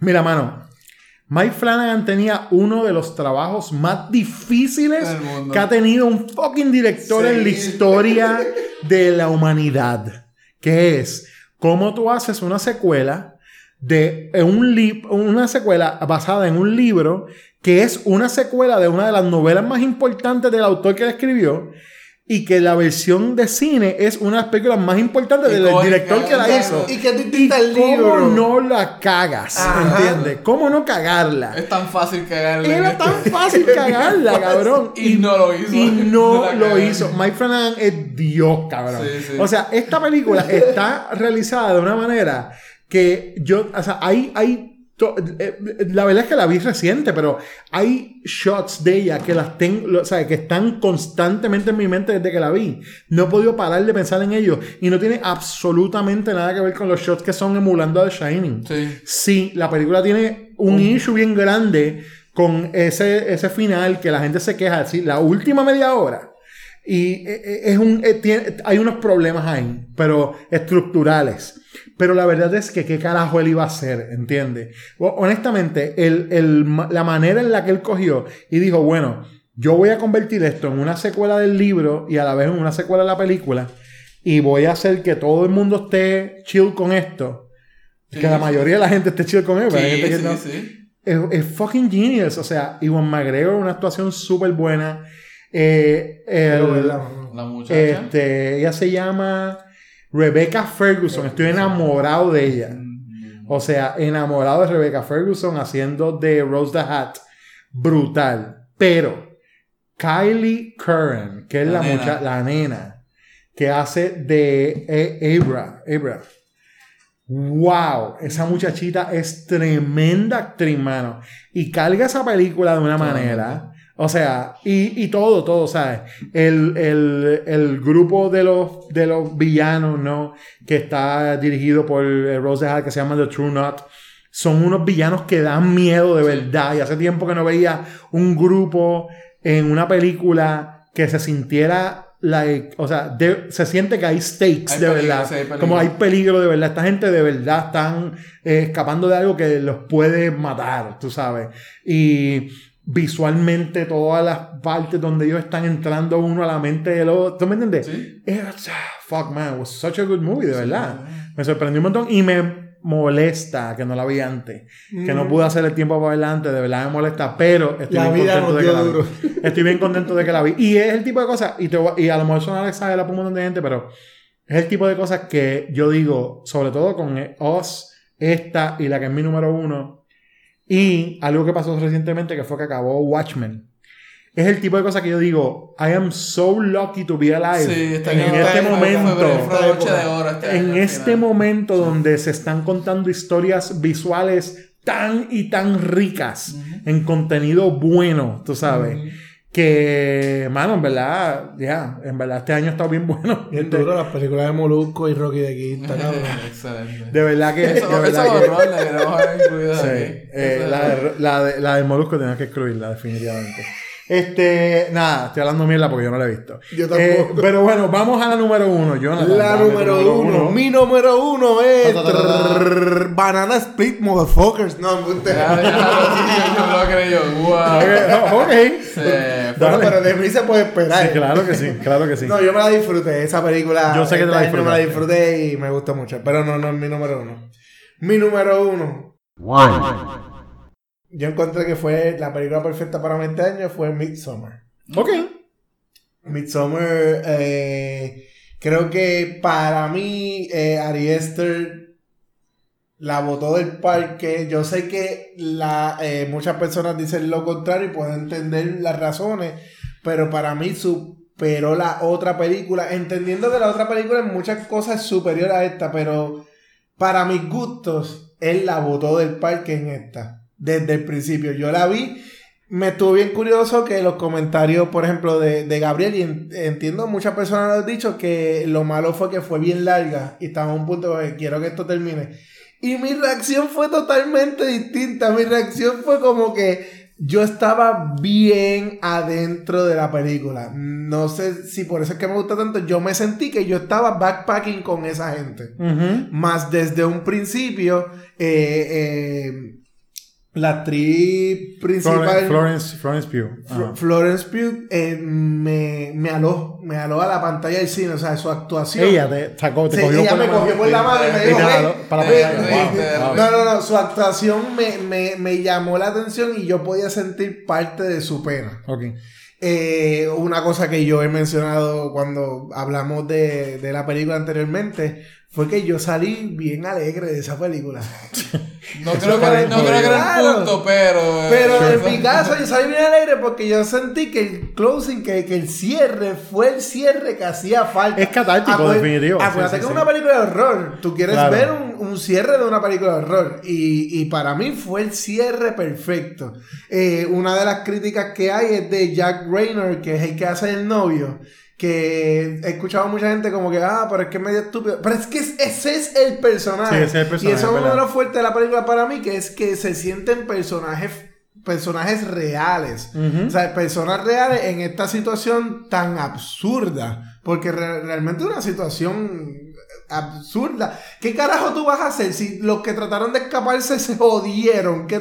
mira, mano, Mike Flanagan tenía uno de los trabajos más difíciles que ha tenido un fucking director en la historia [laughs] de la humanidad. Que es cómo tú haces una secuela de un li- una secuela basada en un libro que es una secuela de una de las novelas más importantes del autor que la escribió y que la versión de cine es una de las películas más importantes del director que la hizo. Y que es distinta al ¿Cómo libro. no la cagas? Ajá. ¿Entiendes? ¿Cómo no cagarla? Es tan fácil cagarle. en Era este- tan fácil [laughs] cagarla, cabrón. Y no lo hizo. Y No [laughs] lo hizo. Mike Flanagan es Dios, cabrón. Sí, sí. O sea, esta película está realizada de una manera que yo, o sea, hay, hay, la verdad es que la vi reciente, pero hay shots de ella que las tengo, o sea, que están constantemente en mi mente desde que la vi. No he podido parar de pensar en ellos y no tiene absolutamente nada que ver con los shots que son emulando a The Shining. Sí. Sí, la película tiene un issue bien grande con ese, ese final que la gente se queja, así, la última media hora. Y eh, eh, es un, eh, tiene- hay unos problemas ahí, pero estructurales. Pero la verdad es que qué carajo él iba a hacer, ¿entiendes? Honestamente, el, el la manera en la que él cogió y dijo, bueno, yo voy a convertir esto en una secuela del libro y a la vez en una secuela de la película y voy a hacer que todo el mundo esté chill con esto. Sí, que la sí. mayoría de la gente esté chill con él. gente que Sí, no. sí. Es, es fucking genius. O sea, Iwan McGregor, una actuación súper buena. Eh. La muchacha. este, ella se llama Rebecca Ferguson. Estoy enamorado de ella. Mm. O sea, enamorado de Rebecca Ferguson haciendo de Rose the Hat. Brutal. Pero Kylie Curran, que es la, La nena. mucha- la nena, que hace de eh, Abra. Abra. Wow, esa muchachita es tremenda actriz, mano. Y carga esa película de una manera. O sea, y, y todo, todo, ¿sabes? El, el, el grupo de los, de los villanos, ¿no? Que está dirigido por eh, Rose Hall, que se llama The True Knot. Son unos villanos que dan miedo de verdad. Y hace tiempo que no veía un grupo en una película que se sintiera like, o sea, de- se siente que hay stakes Hay de peligro, verdad. hay. Como hay peligro de verdad. Esta gente de verdad están eh, escapando de algo que los puede matar, tú sabes. Y visualmente todas las partes donde ellos están entrando uno a la mente del otro. ¿Tú me entiendes? Sí. It's- ah, fuck man, it was such a good movie, de verdad. Me sorprendió un montón y me molesta que no la vi antes. Que no pude hacer el tiempo para verla antes, de verdad me molesta, pero estoy La bien contento de que la vi. duro. Estoy bien contento de que la vi. Y es el tipo de cosas, y, te y a lo mejor suena exagerado para un montón de gente, pero es el tipo de cosas que yo digo, sobre todo con Us, esta y la que es mi número uno, y algo que pasó recientemente que fue que acabó Watchmen. Es el tipo de cosas que yo digo, I am so lucky to be alive Sí, está en bien. este momento. Este en este momento donde se están contando historias visuales tan y tan ricas en contenido bueno, tú sabes. Que, mano, en verdad, ya, en verdad este año ha estado bien [laughs] bueno. Bien duro las películas de Molusco y Rocky de Quinta, [laughs] cabrón. Excelente. De verdad que, Eso, de verdad eso que- horror le queremos haber incluido Sí, aquí. eh, Eso- la, de, la, de, la del Molusco tenemos que excluirla, definitivamente. Este, nada, estoy hablando mierda porque yo no la he visto. Yo tampoco. Eh, pero bueno, vamos a la número uno, Jonathan. La número uno. Mi número uno es. trrr, Banana Split Motherfuckers. No, me gusta. Sí, yo no lo creo yo. Wow. Ok. [laughs] Se Bueno, pero de mí se puede esperar. Sí, claro que sí, claro que sí. No, yo me la disfruté. Esa película. Yo sé que te la este año me la disfruté y me gustó mucho. Pero no, no es mi número uno. Mi número uno. Yo encontré que fue la película perfecta para mí este año. Fue Midsommar. Ok. Midsommar, eh, creo que para mí, eh, Ari Aster la botó del parque. Yo sé que la, eh, muchas personas dicen lo contrario y puedo entender las razones, pero para mí superó la otra película, entendiendo que la otra película en muchas cosas es superior a esta, pero para mis gustos, él la botó del parque en esta, desde el principio. Yo la vi me estuvo bien curioso que los comentarios, por ejemplo, de, de Gabriel, y en- entiendo, muchas personas lo han dicho que lo malo fue que fue bien larga y estaba a un punto de quiero que esto termine. Y mi reacción fue totalmente distinta. Mi reacción fue como que yo estaba bien adentro de la película. No sé si por eso es que me gusta tanto. Yo me sentí que yo estaba backpacking con esa gente. Ujú. Más desde un principio, eh, eh, la actriz principal, Florence, Florence, Florence Pugh. Fl-. Florence Pugh, eh, me, me aló, me aló a la pantalla del cine, o sea, su actuación. Ella te sacó, te Sí, cogió ella por me la mano. cogió por la mano y me dijo. No, no, no, su actuación me, me, me llamó la atención y yo podía sentir parte de su pena. Ok. Eh, una cosa que yo he mencionado cuando hablamos de, de la película anteriormente fue que yo salí bien alegre de esa película. [laughs] No creo que, no creo que era el Claro. punto, pero. Pero en mi caso yo salí bien alegre porque yo sentí que el closing, que, que el cierre fue el cierre que hacía falta. Es catártico, Acuer- definitivo. Acuérdate Sí, sí, que es sí. una película de horror. Tú quieres Claro. ver un, un cierre de una película de horror. Y, y para mí fue el cierre perfecto. Eh, una de las críticas que hay es de Jack Raynor, que es el que hace el novio. Que he escuchado a mucha gente como que, ah, pero es que es medio estúpido. Pero es que es- ese es el personaje. Sí, ese es el personaje, Y eso es uno de los fuertes de la película para mí, que es que se sienten personajes personajes reales. O sea, personas reales en esta situación tan absurda. Porque re- realmente es una situación absurda. ¿Qué carajo tú vas a hacer si los que trataron de escaparse se jodieron? ¿Qué,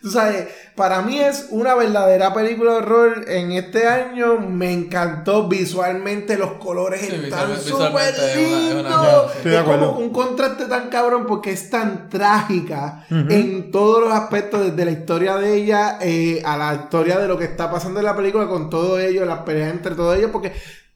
tú sabes, para mí es una verdadera película de horror en este año. Me encantó visualmente, los colores Sí, están súper visualmente es una- es una- lindos. Es como un contraste tan cabrón porque es tan trágica en todos los aspectos, desde la historia de ella eh, a la historia de lo que está pasando en la película con todo ello, las peleas entre todos ellos, porque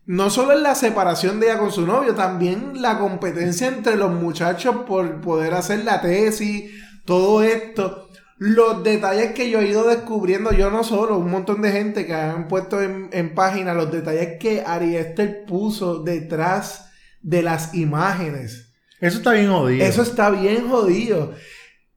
no solo es la separación de ella con su novio, también la competencia entre los muchachos por poder hacer la tesis, todo esto. Los detalles que yo he ido descubriendo, yo no solo, un montón de gente que han puesto en, en página los detalles que Ari Esther puso detrás de las imágenes. Eso está bien jodido. Eso está bien jodido.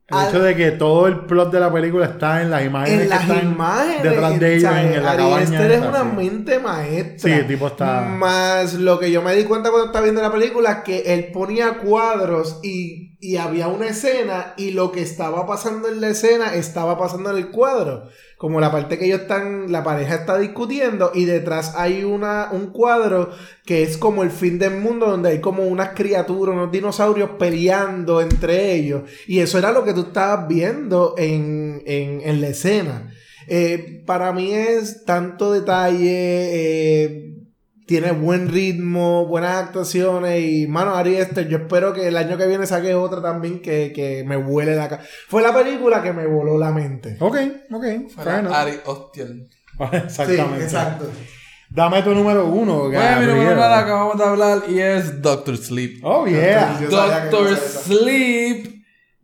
El hecho de que todo el plot de la película está en las imágenes En que las están imágenes. detrás de ellos en la Ari cabaña. Aster es una mente maestra. Sí, el tipo está- Más lo que yo me di cuenta cuando estaba viendo la película, que él ponía cuadros y, y había una escena y lo que estaba pasando en la escena estaba pasando en el cuadro. Como la parte que ellos están, la pareja está discutiendo y detrás hay una, un cuadro que es como el fin del mundo donde hay como unas criaturas, unos dinosaurios peleando entre ellos. Y eso era lo que tú estabas viendo en, en, la escena. Eh, para mí es tanto detalle, eh, tiene buen ritmo, buenas actuaciones y, mano, Ari Aster, yo espero que el año que viene saque otra también que, que me vuele la cara. Fue la película que me voló la mente. Ok, ok. Enough. Ari Hostiel. [laughs] Exactamente. Sí, exacto. Dame tu número uno, Bueno, mi Gabriel. número uno acabamos de hablar y es Doctor Sleep. Oh, yeah. Doctor. Sleep.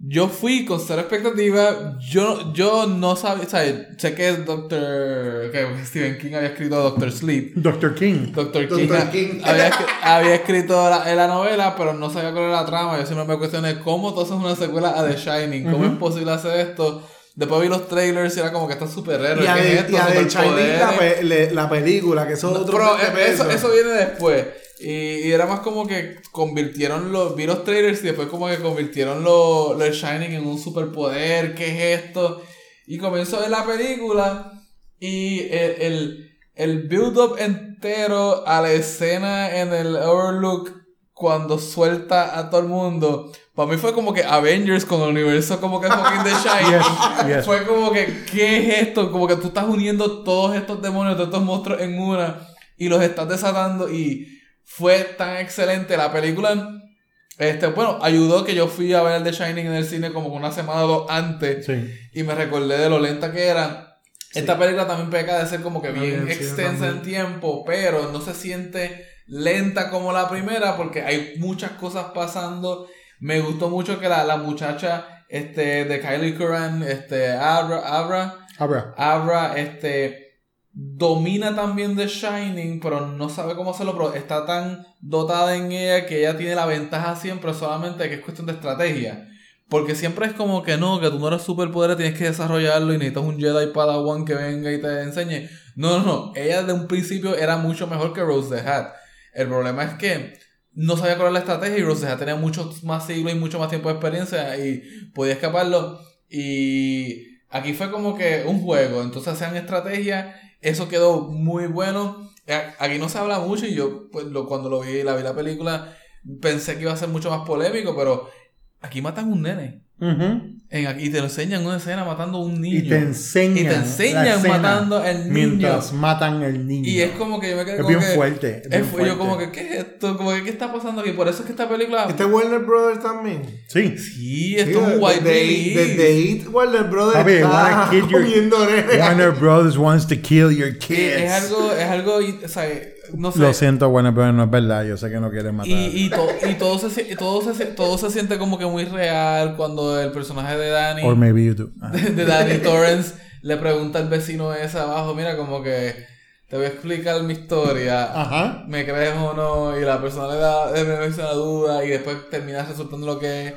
Yo fui con cero expectativa. Yo, yo no sabía. O sea, sé que Doctor. Que Stephen King había escrito Doctor Sleep. Dr. King. Doctor. King, King. [laughs] Había, escri- había escrito la, la novela, pero no sabía cuál era la trama. Yo siempre me cuestioné cómo todo eso es una secuela a The Shining. ¿Cómo es posible hacer esto? Después vi los trailers y era como que está superhéroe. Y a, ¿Qué de, es esto? y a de Chinese Superpoderes. la, pe- le- la película, que eso otro Pero 20 eso, eso viene después. Y, y era más como que convirtieron los. Vi los trailers y después como que convirtieron lo, lo Shining en un superpoder. ¿Qué es esto? Y comenzó a ver la película. Y el, el, el build-up entero a la escena en el Overlook. Cuando suelta a todo el mundo. Para mí fue como que Avengers con el universo como que fucking de [laughs] Shining. Yes, yes. Fue como que, ¿qué es esto? Como que tú estás uniendo todos estos demonios, todos estos monstruos en una y los estás desatando y fue tan excelente la película. Este, bueno, ayudó que yo fui a ver el The Shining en el cine como una semana o dos antes Sí. y me recordé de lo lenta que era. Esta película también peca de ser como que bien extensa en tiempo, pero no se siente lenta como la primera porque hay muchas cosas pasando. Me gustó mucho que la, la muchacha este, de Kylie Curran, este, Abra, Abra, Abra. Abra, este, domina también The Shining, pero no sabe cómo hacerlo, pero está tan dotada en ella que ella tiene la ventaja siempre, solamente que es cuestión de estrategia. Porque siempre es como que no, que tú no eres superpoder, tienes que desarrollarlo y necesitas un Jedi Padawan que venga y te enseñe. No, no, no. Ella de un principio era mucho mejor que Rose the Hat. El problema es que no sabía cuál la estrategia y Rose the Hat tenía muchos más siglos y mucho más tiempo de experiencia y podía escaparlo. Y aquí fue como que un juego. Entonces hacían estrategia. Eso quedó muy bueno. Aquí no se habla mucho y yo pues, cuando lo vi, la vi la película, pensé que iba a ser mucho más polémico, pero aquí matan un nene. Ujú. En aquí te lo enseñan una escena matando a un niño. Y te enseñan. Y te enseñan matando al niño. Mientras matan al niño. Y es como que yo me quedé Es como bien que- fuerte. es es bien fu- fuerte. yo como que, ¿qué es esto? Como que, ¿qué está pasando aquí? Por eso es que esta película... Este Warner Brothers también. Sí. Sí, esto es un white desde, release. desde It, Warner Brothers Papi, wanna está your- comiendo nenes. Warner Brothers wants to kill your kids. Es, es algo, es algo, o sea, no sé. Lo siento, Warner Brothers, no es verdad. Yo sé que no quieren matar. Y, y, to- y todo, se, todo, se, todo se siente como que muy real cuando el personaje de Danny, Or maybe you do. Ah. de Danny Torrance, le pregunta al vecino ese abajo, mira, como que te voy a explicar mi historia, Ajá. ¿me crees o no? Y la persona le da le menciona la duda y después termina resultando lo que es.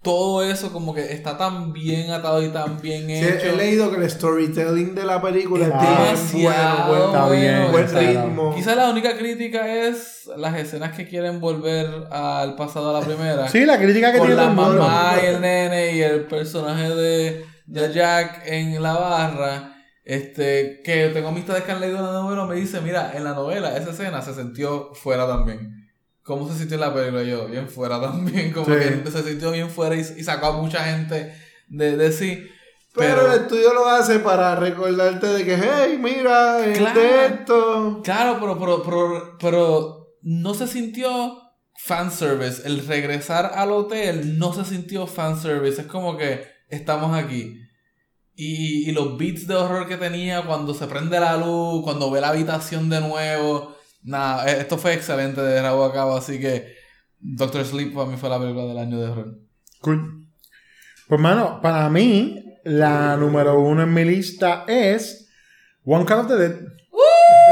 Todo eso como que está tan bien atado y tan bien Sí, hecho. he leído que el storytelling de la película Es demasiado bueno, Está buen, bien, buen está ritmo. Quizá la única crítica es las escenas que quieren volver al pasado a la primera. Sí, la crítica que con tiene la mamá y el nene y el personaje de, de Jack en la barra. Este, que tengo amistades que han leído la novela, me dice, mira, en la novela esa escena se sintió fuera también. ¿Cómo se sintió en la película? Yo, bien fuera [laughs] también, como Sí. que se sintió bien fuera y, y sacó a mucha gente de, de sí. Pero, Pero, el estudio lo hace para recordarte de que, hey, mira, Claro. esto. claro, pero, pero, pero, pero no se sintió fanservice. El regresar al hotel no se sintió fanservice. Es como que estamos aquí. Y, y los beats de horror que tenía cuando se prende la luz, cuando ve la habitación de nuevo. Nada, eh, esto fue excelente de rabo a cabo. Así que Doctor Sleep para mí fue la película del año de horror. Cool. Pues, mano, para mí, la número uno en mi lista es One Cut of the Dead.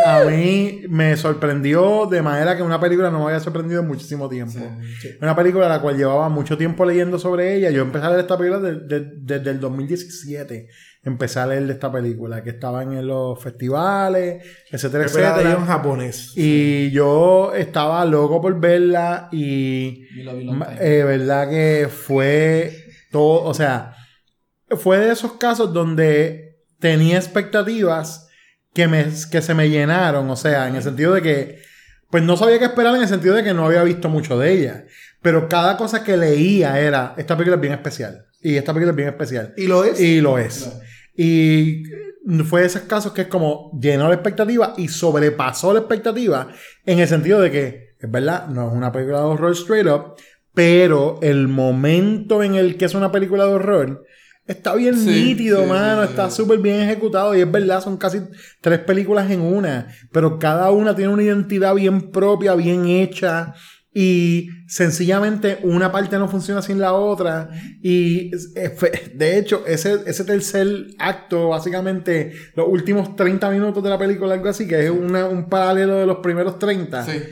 A mí me sorprendió de manera que una película no me había sorprendido en muchísimo tiempo. Una película a la cual llevaba mucho tiempo leyendo sobre ella. Yo empecé a leer esta película de- de- desde el 2017. Empecé a leer de esta película, que estaban en los festivales, etcétera, Pero era etcétera. en japonés. Y yo estaba loco por verla y Y lo vi eh, verdad que fue todo, o sea, fue de esos casos donde tenía expectativas que, me, que se me llenaron, o sea, en el sentido de que, pues no sabía qué esperar en el sentido de que no había visto mucho de ella, pero cada cosa que leía era, esta película es bien especial, y esta película es bien especial, Y lo es. y lo es. Y fue de esos casos que es como llenó la expectativa y sobrepasó la expectativa en el sentido de que, es verdad, no es una película de horror straight up, pero el momento en el que es una película de horror está bien Sí, nítido, sí, mano, sí, está súper bien ejecutado y es verdad, son casi tres películas en una, pero cada una tiene una identidad bien propia, bien hecha. Y sencillamente una parte no funciona sin la otra. Y eh, de hecho, ese, ese tercer acto, básicamente, los últimos 30 minutos de la película, algo así, que es una- un paralelo de los primeros 30. Sí.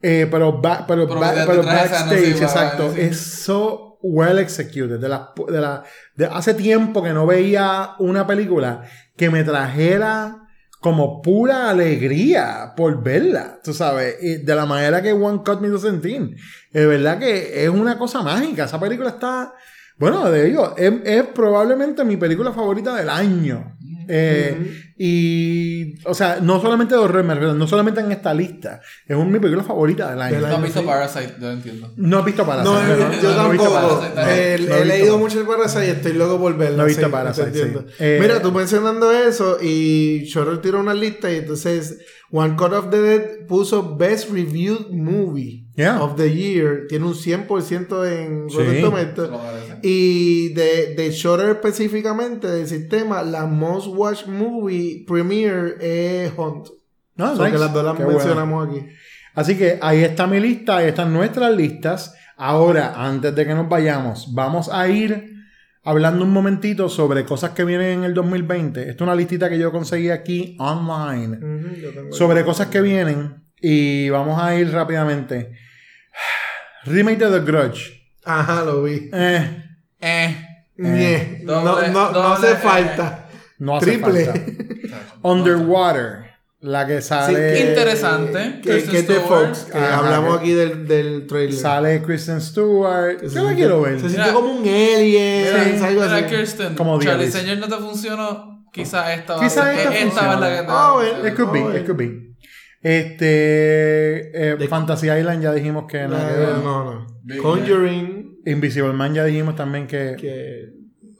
Eh, pero ba- pero, ba- no, backstage, exacto. sí. Es so well executed. De la, de la, de hace tiempo que no veía una película que me trajera como pura alegría por verla, tú sabes, y de la manera que One Cut me hizo sentir. Es verdad que es una cosa mágica. Esa película está, bueno, te digo, es probablemente mi película favorita del año. Eh, Y, o sea, no solamente de horror, me refiero, no solamente en esta lista, es un- mi película favorita del año. ¿No has visto. Parasite? Yo lo entiendo. No he visto Parasite. No, no, yo no tampoco. Parasite. No he leído mucho el Parasite y estoy loco por verlo. No he visto sí, Parasite, sí. Eh, Mira, tú mencionando eso y Shorter tiró una lista y entonces One Cut of the Dead puso Best Reviewed Movie Yeah. of the Year. Tiene un 100% en Sí. Rotten Tomatoes. Y de, de Shutter específicamente del sistema, la Most Watched Movie Premiere es Hunt. No, O sea, que nice. las dos las Qué bueno. mencionamos aquí. Así que ahí está mi lista, ahí están nuestras listas. Ahora, antes de que nos vayamos, vamos a ir hablando un momentito sobre cosas que vienen en el 2020. Esta es una listita que yo conseguí aquí online. Ujú, yo tengo Sobre cosas que vienen. Y vamos a ir rápidamente. Remake de The Grudge. Ajá, lo vi. Eh, Eh. Ñe. No, Doble- no, no hace E. falta. no hace Triple. falta. [laughs] Underwater. La que sale. Interesante. Que, Kristen que es de Stewart. Fox. Que Ajá, hablamos que- aquí del, del trailer. Sale Kristen Stewart. Yo la siente- quiero ver. Se siente Mira. como un alien. Mira, mira, así. Kirsten, Como Charlie. Señor no te funcionó. Quizá esta va Quizá a ser- esta esta va a ser la que te Ah, bueno. It could be, Oh, it could be. Este. eh, Fantasy Island ya dijimos que Eh, no, no. Conjuring. Invisible Man ya dijimos también que... Que-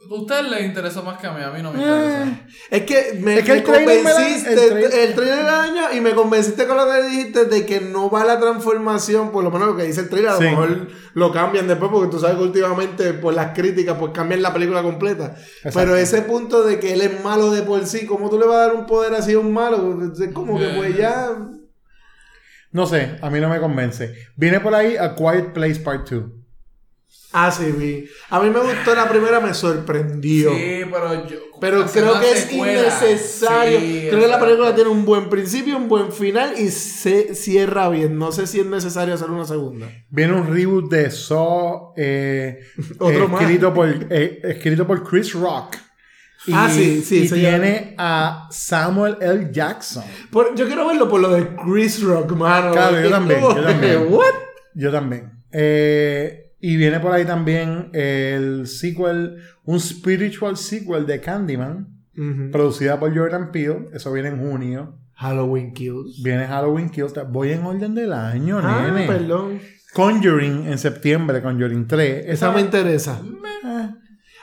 A usted le interesó más que a mí, a mí no me interesa. Es que me, Es que el me trailer me la- convenciste, el el, trailer- del año, y me convenciste con lo que dijiste de que no va la transformación, por lo menos lo que dice el trailer, a lo Sí. mejor lo cambian después, porque tú sabes que últimamente por las críticas pues cambian la película completa. Pero ese punto de que él es malo de por sí, ¿cómo tú le vas a dar un poder así a un malo? Es como que pues ya... No sé, a mí no me convence. Viene por ahí A Quiet Place Part 2. Ah, sí, vi. A mí me gustó la primera, me sorprendió. Sí, pero yo. Pero creo que es secuela, innecesario. sí, creo que la película tiene un buen principio, un buen final y se cierra bien. No sé si es necesario hacer una segunda. Viene un reboot de Saw eh, [laughs] Otro eh, más. escrito, por, eh, escrito por Chris Rock. Y, Ah, sí, sí, Y tiene a Samuel L. Jackson. Por- yo quiero verlo por lo de Chris Rock, mano. Claro, yo también, yo también. ¿What? Yo también. Eh, y viene por ahí también el sequel, un spiritual sequel de Candyman, producida por Jordan Peele. Eso viene en junio. Halloween Kills. Viene Halloween Kills. Voy en orden del año, Ah, nene. perdón. Conjuring en septiembre, Conjuring 3. Esa me interesa. Eh,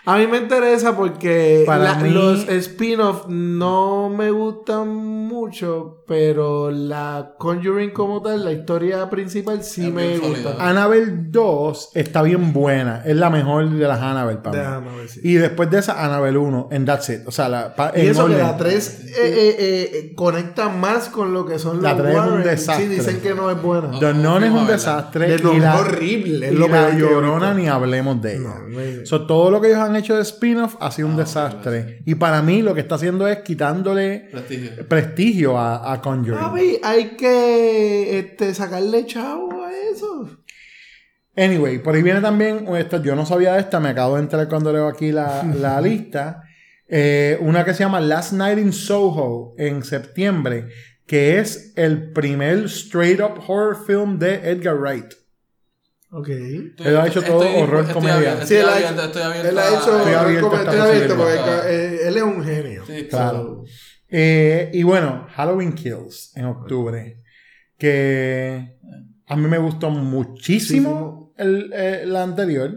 A mí me interesa porque Para la- mí- los spin-off no me gustan mucho, pero la Conjuring como tal, la historia principal sí Es me gusta. Annabelle 2 está bien buena. Es la mejor de las Annabelle para mí. Y después de esa, Annabelle 1 en That's It. O sea, la, pa- Y eso que la 3 eh, eh, eh, conecta más con lo que son La los 3 es un Warren. desastre. Sí, dicen que no es buena. No. The Nun es un desastre. De y la, horrible. Es y lo la Llorona ni hablemos de ella. No, no. So, todo lo que ellos han hecho de spin-off ha sido un desastre. Y para mí lo que está haciendo es quitándole Prestigio. prestigio a, a Conjuring. Papi, hay que este, sacarle chavo a eso. Anyway, por ahí viene también, esta, yo no sabía de esta, me acabo de enterar cuando leo aquí la, [laughs] la lista. Eh, una que se llama Last Night in Soho en septiembre, que es el primer straight up horror film de Edgar Wright. Ok. Él ha hecho todo horror estoy comedia. abierto- Sí, Estoy él ha abierto, hecho- estoy abierto. Él ha hecho. Estoy abierto a esta estoy abierto porque posibilidad. eh, él es un genio. Sí, Claro. Eh, y bueno, Halloween Kills en octubre, que a mí me gustó muchísimo el, eh, la anterior.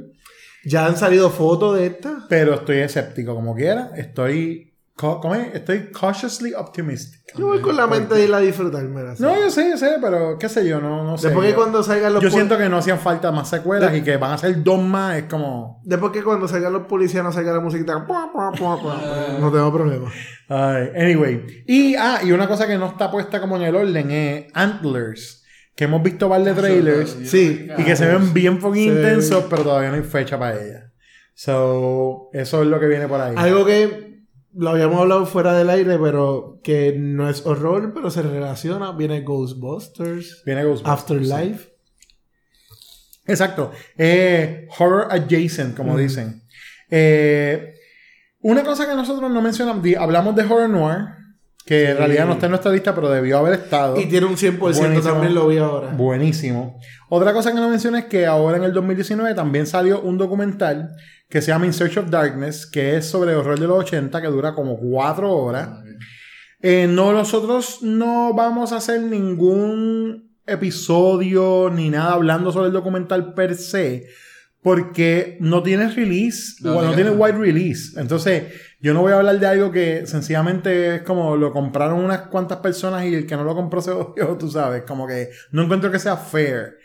Ya han salido fotos de esta. Pero estoy escéptico como quiera. Estoy. Co- ¿Cómo es? Estoy cautiously optimistic. Yo voy con la mente de ir a disfrutarme. así. No, yo sé, yo sé, pero qué sé yo, no, no sé. Después que yo cuando salgan los yo siento que no hacían falta más secuelas De- y que van a ser dos más, es como. Después que cuando salgan los policías no salga la musiquita. [laughs] no tengo problema. Ay, anyway. Y, ah, y una cosa que no está puesta como en el orden es Antlers. Que hemos visto varios trailers. Sí. Y que se ven bien fucking intensos, pero todavía no hay fecha para ella. So, eso es lo que viene por ahí. Algo que lo habíamos hablado fuera del aire, pero que no es horror, pero se relaciona. Viene Ghostbusters, Viene Ghostbusters. Afterlife. Exacto. Eh, horror adjacent, como dicen. Eh, una cosa que nosotros no mencionamos, hablamos de horror noir, que en realidad no está en nuestra lista, pero debió haber estado. Y tiene un 100%, Buenísimo. también lo vi ahora. Buenísimo. Otra cosa que no mencioné es que ahora en el 2019 también salió un documental que se llama In Search of Darkness, que es sobre horror de los 80, que dura como cuatro horas. Eh, no, nosotros no vamos a hacer ningún episodio ni nada hablando sobre el documental per se, porque no tiene release, No, o no tiene wide release. Entonces, yo no voy a hablar de algo que sencillamente es como lo compraron unas cuantas personas y el que no lo compró se [laughs] odió, tú sabes, como que no encuentro que sea fair.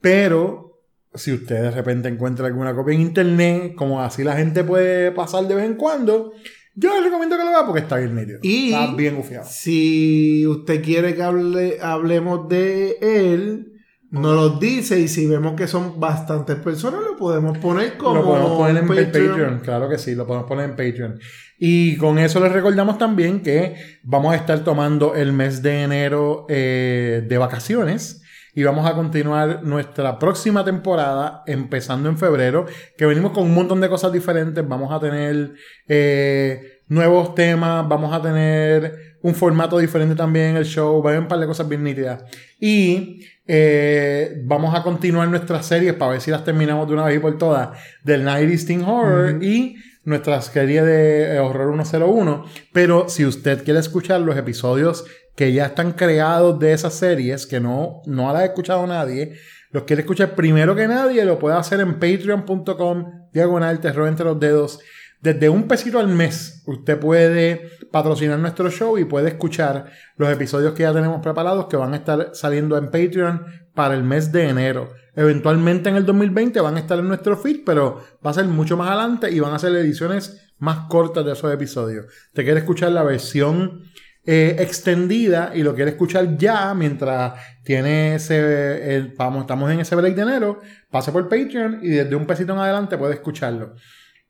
Pero si usted de repente encuentra alguna copia en internet, como así la gente puede pasar de vez en cuando, yo le recomiendo que lo vea porque está bien nítido. Y- Está bien gufiado. Si usted quiere que hable, hablemos de él, nos lo dice y si vemos que son bastantes personas, lo podemos poner como Lo podemos poner en Patreon. Patreon. claro que sí, lo podemos poner en Patreon. Y con eso les recordamos también que vamos a estar tomando el mes de enero eh, de vacaciones y vamos a continuar nuestra próxima temporada empezando en febrero, que venimos con un montón de cosas diferentes. Vamos a tener eh, nuevos temas, vamos a tener un formato diferente también en el show, va a haber un par de cosas bien nítidas. Y eh, vamos a continuar nuestras series para ver si las terminamos de una vez y por todas del 90s Teen Horror y nuestra serie de eh, Horror 101. Pero si usted quiere escuchar los episodios que ya están creados de esas series, que no, no las ha escuchado nadie, los quiere escuchar primero que nadie, lo puede hacer en patreon.com, diagonal terror entre los dedos. Desde un pesito al mes, usted puede patrocinar nuestro show y puede escuchar los episodios que ya tenemos preparados que van a estar saliendo en Patreon para el mes de enero. Eventualmente en el 2020 van a estar en nuestro feed, pero va a ser mucho más adelante y van a ser ediciones más cortas de esos episodios. Te quiere escuchar la versión eh, extendida y lo quiere escuchar ya mientras tiene ese, el- vamos, estamos en ese break de enero, pase por Patreon y desde un pesito en adelante puede escucharlo.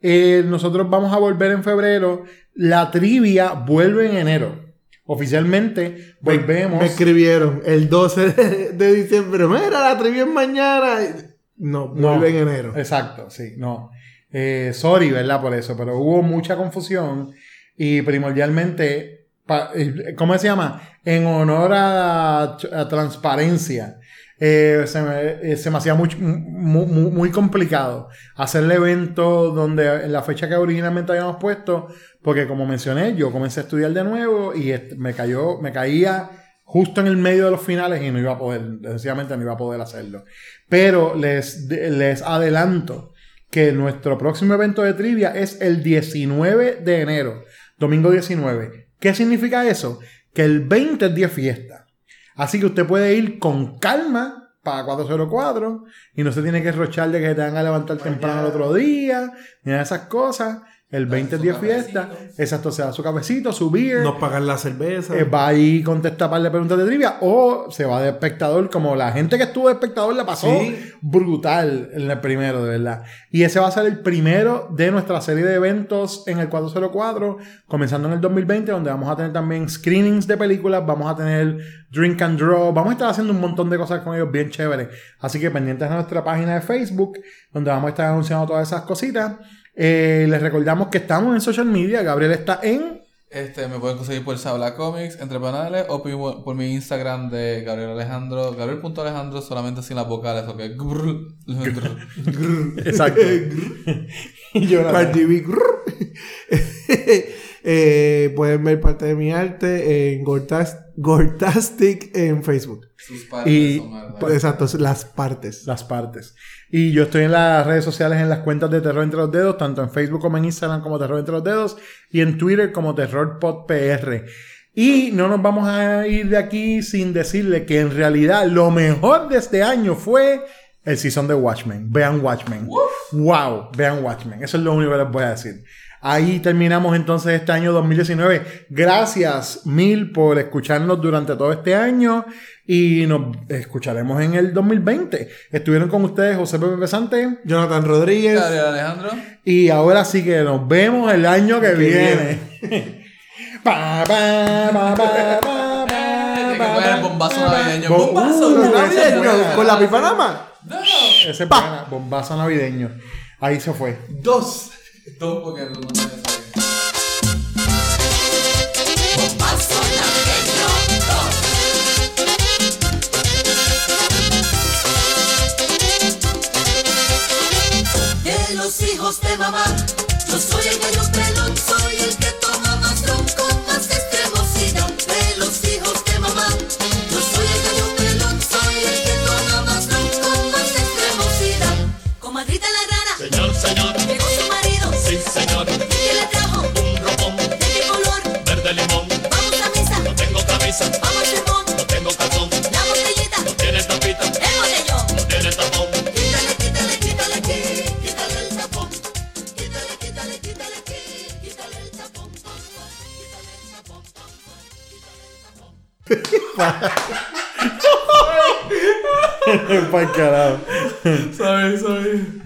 Eh, nosotros vamos a volver en febrero. La trivia vuelve en enero. Oficialmente volvemos. Me escribieron el 12 de, de diciembre. Mira, la trivia es mañana. No, No. vuelve en enero. Exacto, sí, no. Eh, sorry, ¿verdad? Por eso, pero hubo mucha confusión y primordialmente, ¿cómo se llama? En honor a, transparencia, eh, se, me, eh, se me hacía muy, complicado hacer el evento donde en la fecha que originalmente habíamos puesto, porque como mencioné, yo comencé a estudiar de nuevo y me cayó, me caía justo en el medio de los finales y no iba a poder, sencillamente no iba a poder hacerlo. Pero les, les adelanto que nuestro próximo evento de trivia es el 19 de enero, domingo 19. ¿Qué significa eso? Que el 20 es día fiesta. Así que usted puede ir con calma para 404 y no se tiene que rochar de que te van a levantar temprano el otro día, ni nada de esas cosas. El 20 es día fiesta. Exacto, se da su cafecito, su beer. Nos pagan la cerveza. Eh, va ahí y contesta par de preguntas de trivia o se va de espectador como la gente que estuvo de espectador la pasó Sí. brutal en el primero de verdad y ese va a ser el primero de nuestra serie de eventos en el 404 comenzando en el 2020 donde vamos a tener también screenings de películas vamos a tener drink and draw vamos a estar haciendo un montón de cosas con ellos bien chéveres así que pendientes a nuestra página de Facebook donde vamos a estar anunciando todas esas cositas Eh, les recordamos que estamos en social media Gabriel está en Este, me pueden conseguir por Sabla Comics, entre panales, o por, por mi Instagram de Gabriel Alejandro, Gabriel.alejandro, solamente sin las vocales, ok. Exacto. y yo. Eh, pueden ver parte de mi arte en Gortas- Gortastic en Facebook. Sus partes Y- son verdad. Exacto, las partes. las partes. Y yo estoy en las redes sociales en las cuentas de Terror Entre los Dedos, tanto en Facebook como en Instagram como Terror Entre los Dedos y en Twitter como TerrorPodPR. Y no nos vamos a ir de aquí sin decirle que en realidad lo mejor de este año fue el season de Watchmen. Vean Watchmen. Wow, vean Watchmen. Eso es lo único que les voy a decir. Ahí terminamos entonces este año 2019. Gracias mil por escucharnos durante todo este año y nos escucharemos en el 2020. Estuvieron con ustedes José Pepe Pesante Jonathan Rodríguez. Alejandro. y ahora sí que nos vemos el año que, Que viene. [laughs] Pa, pa, pa, pa, pa, Tiene que pa, poner el pa, bombazo pa, navideño. Bo- ¡Bombazo Uh, navideño! Con la pipa nada más. No. Ese bombazo navideño. Ahí se fue. Dos. Todo porque no me sabe. Bombazo navideño dos. De los hijos de mamá, yo soy el gallo pelón, soy el que toma más ron con más extremosidad. De los hijos de mamá, yo soy el gallo pelón, soy el que toma más ron con más extremosidad. Comadrita la rana, Señor, señor, [laughs] el. Pa'l carajo. Sorry, sorry.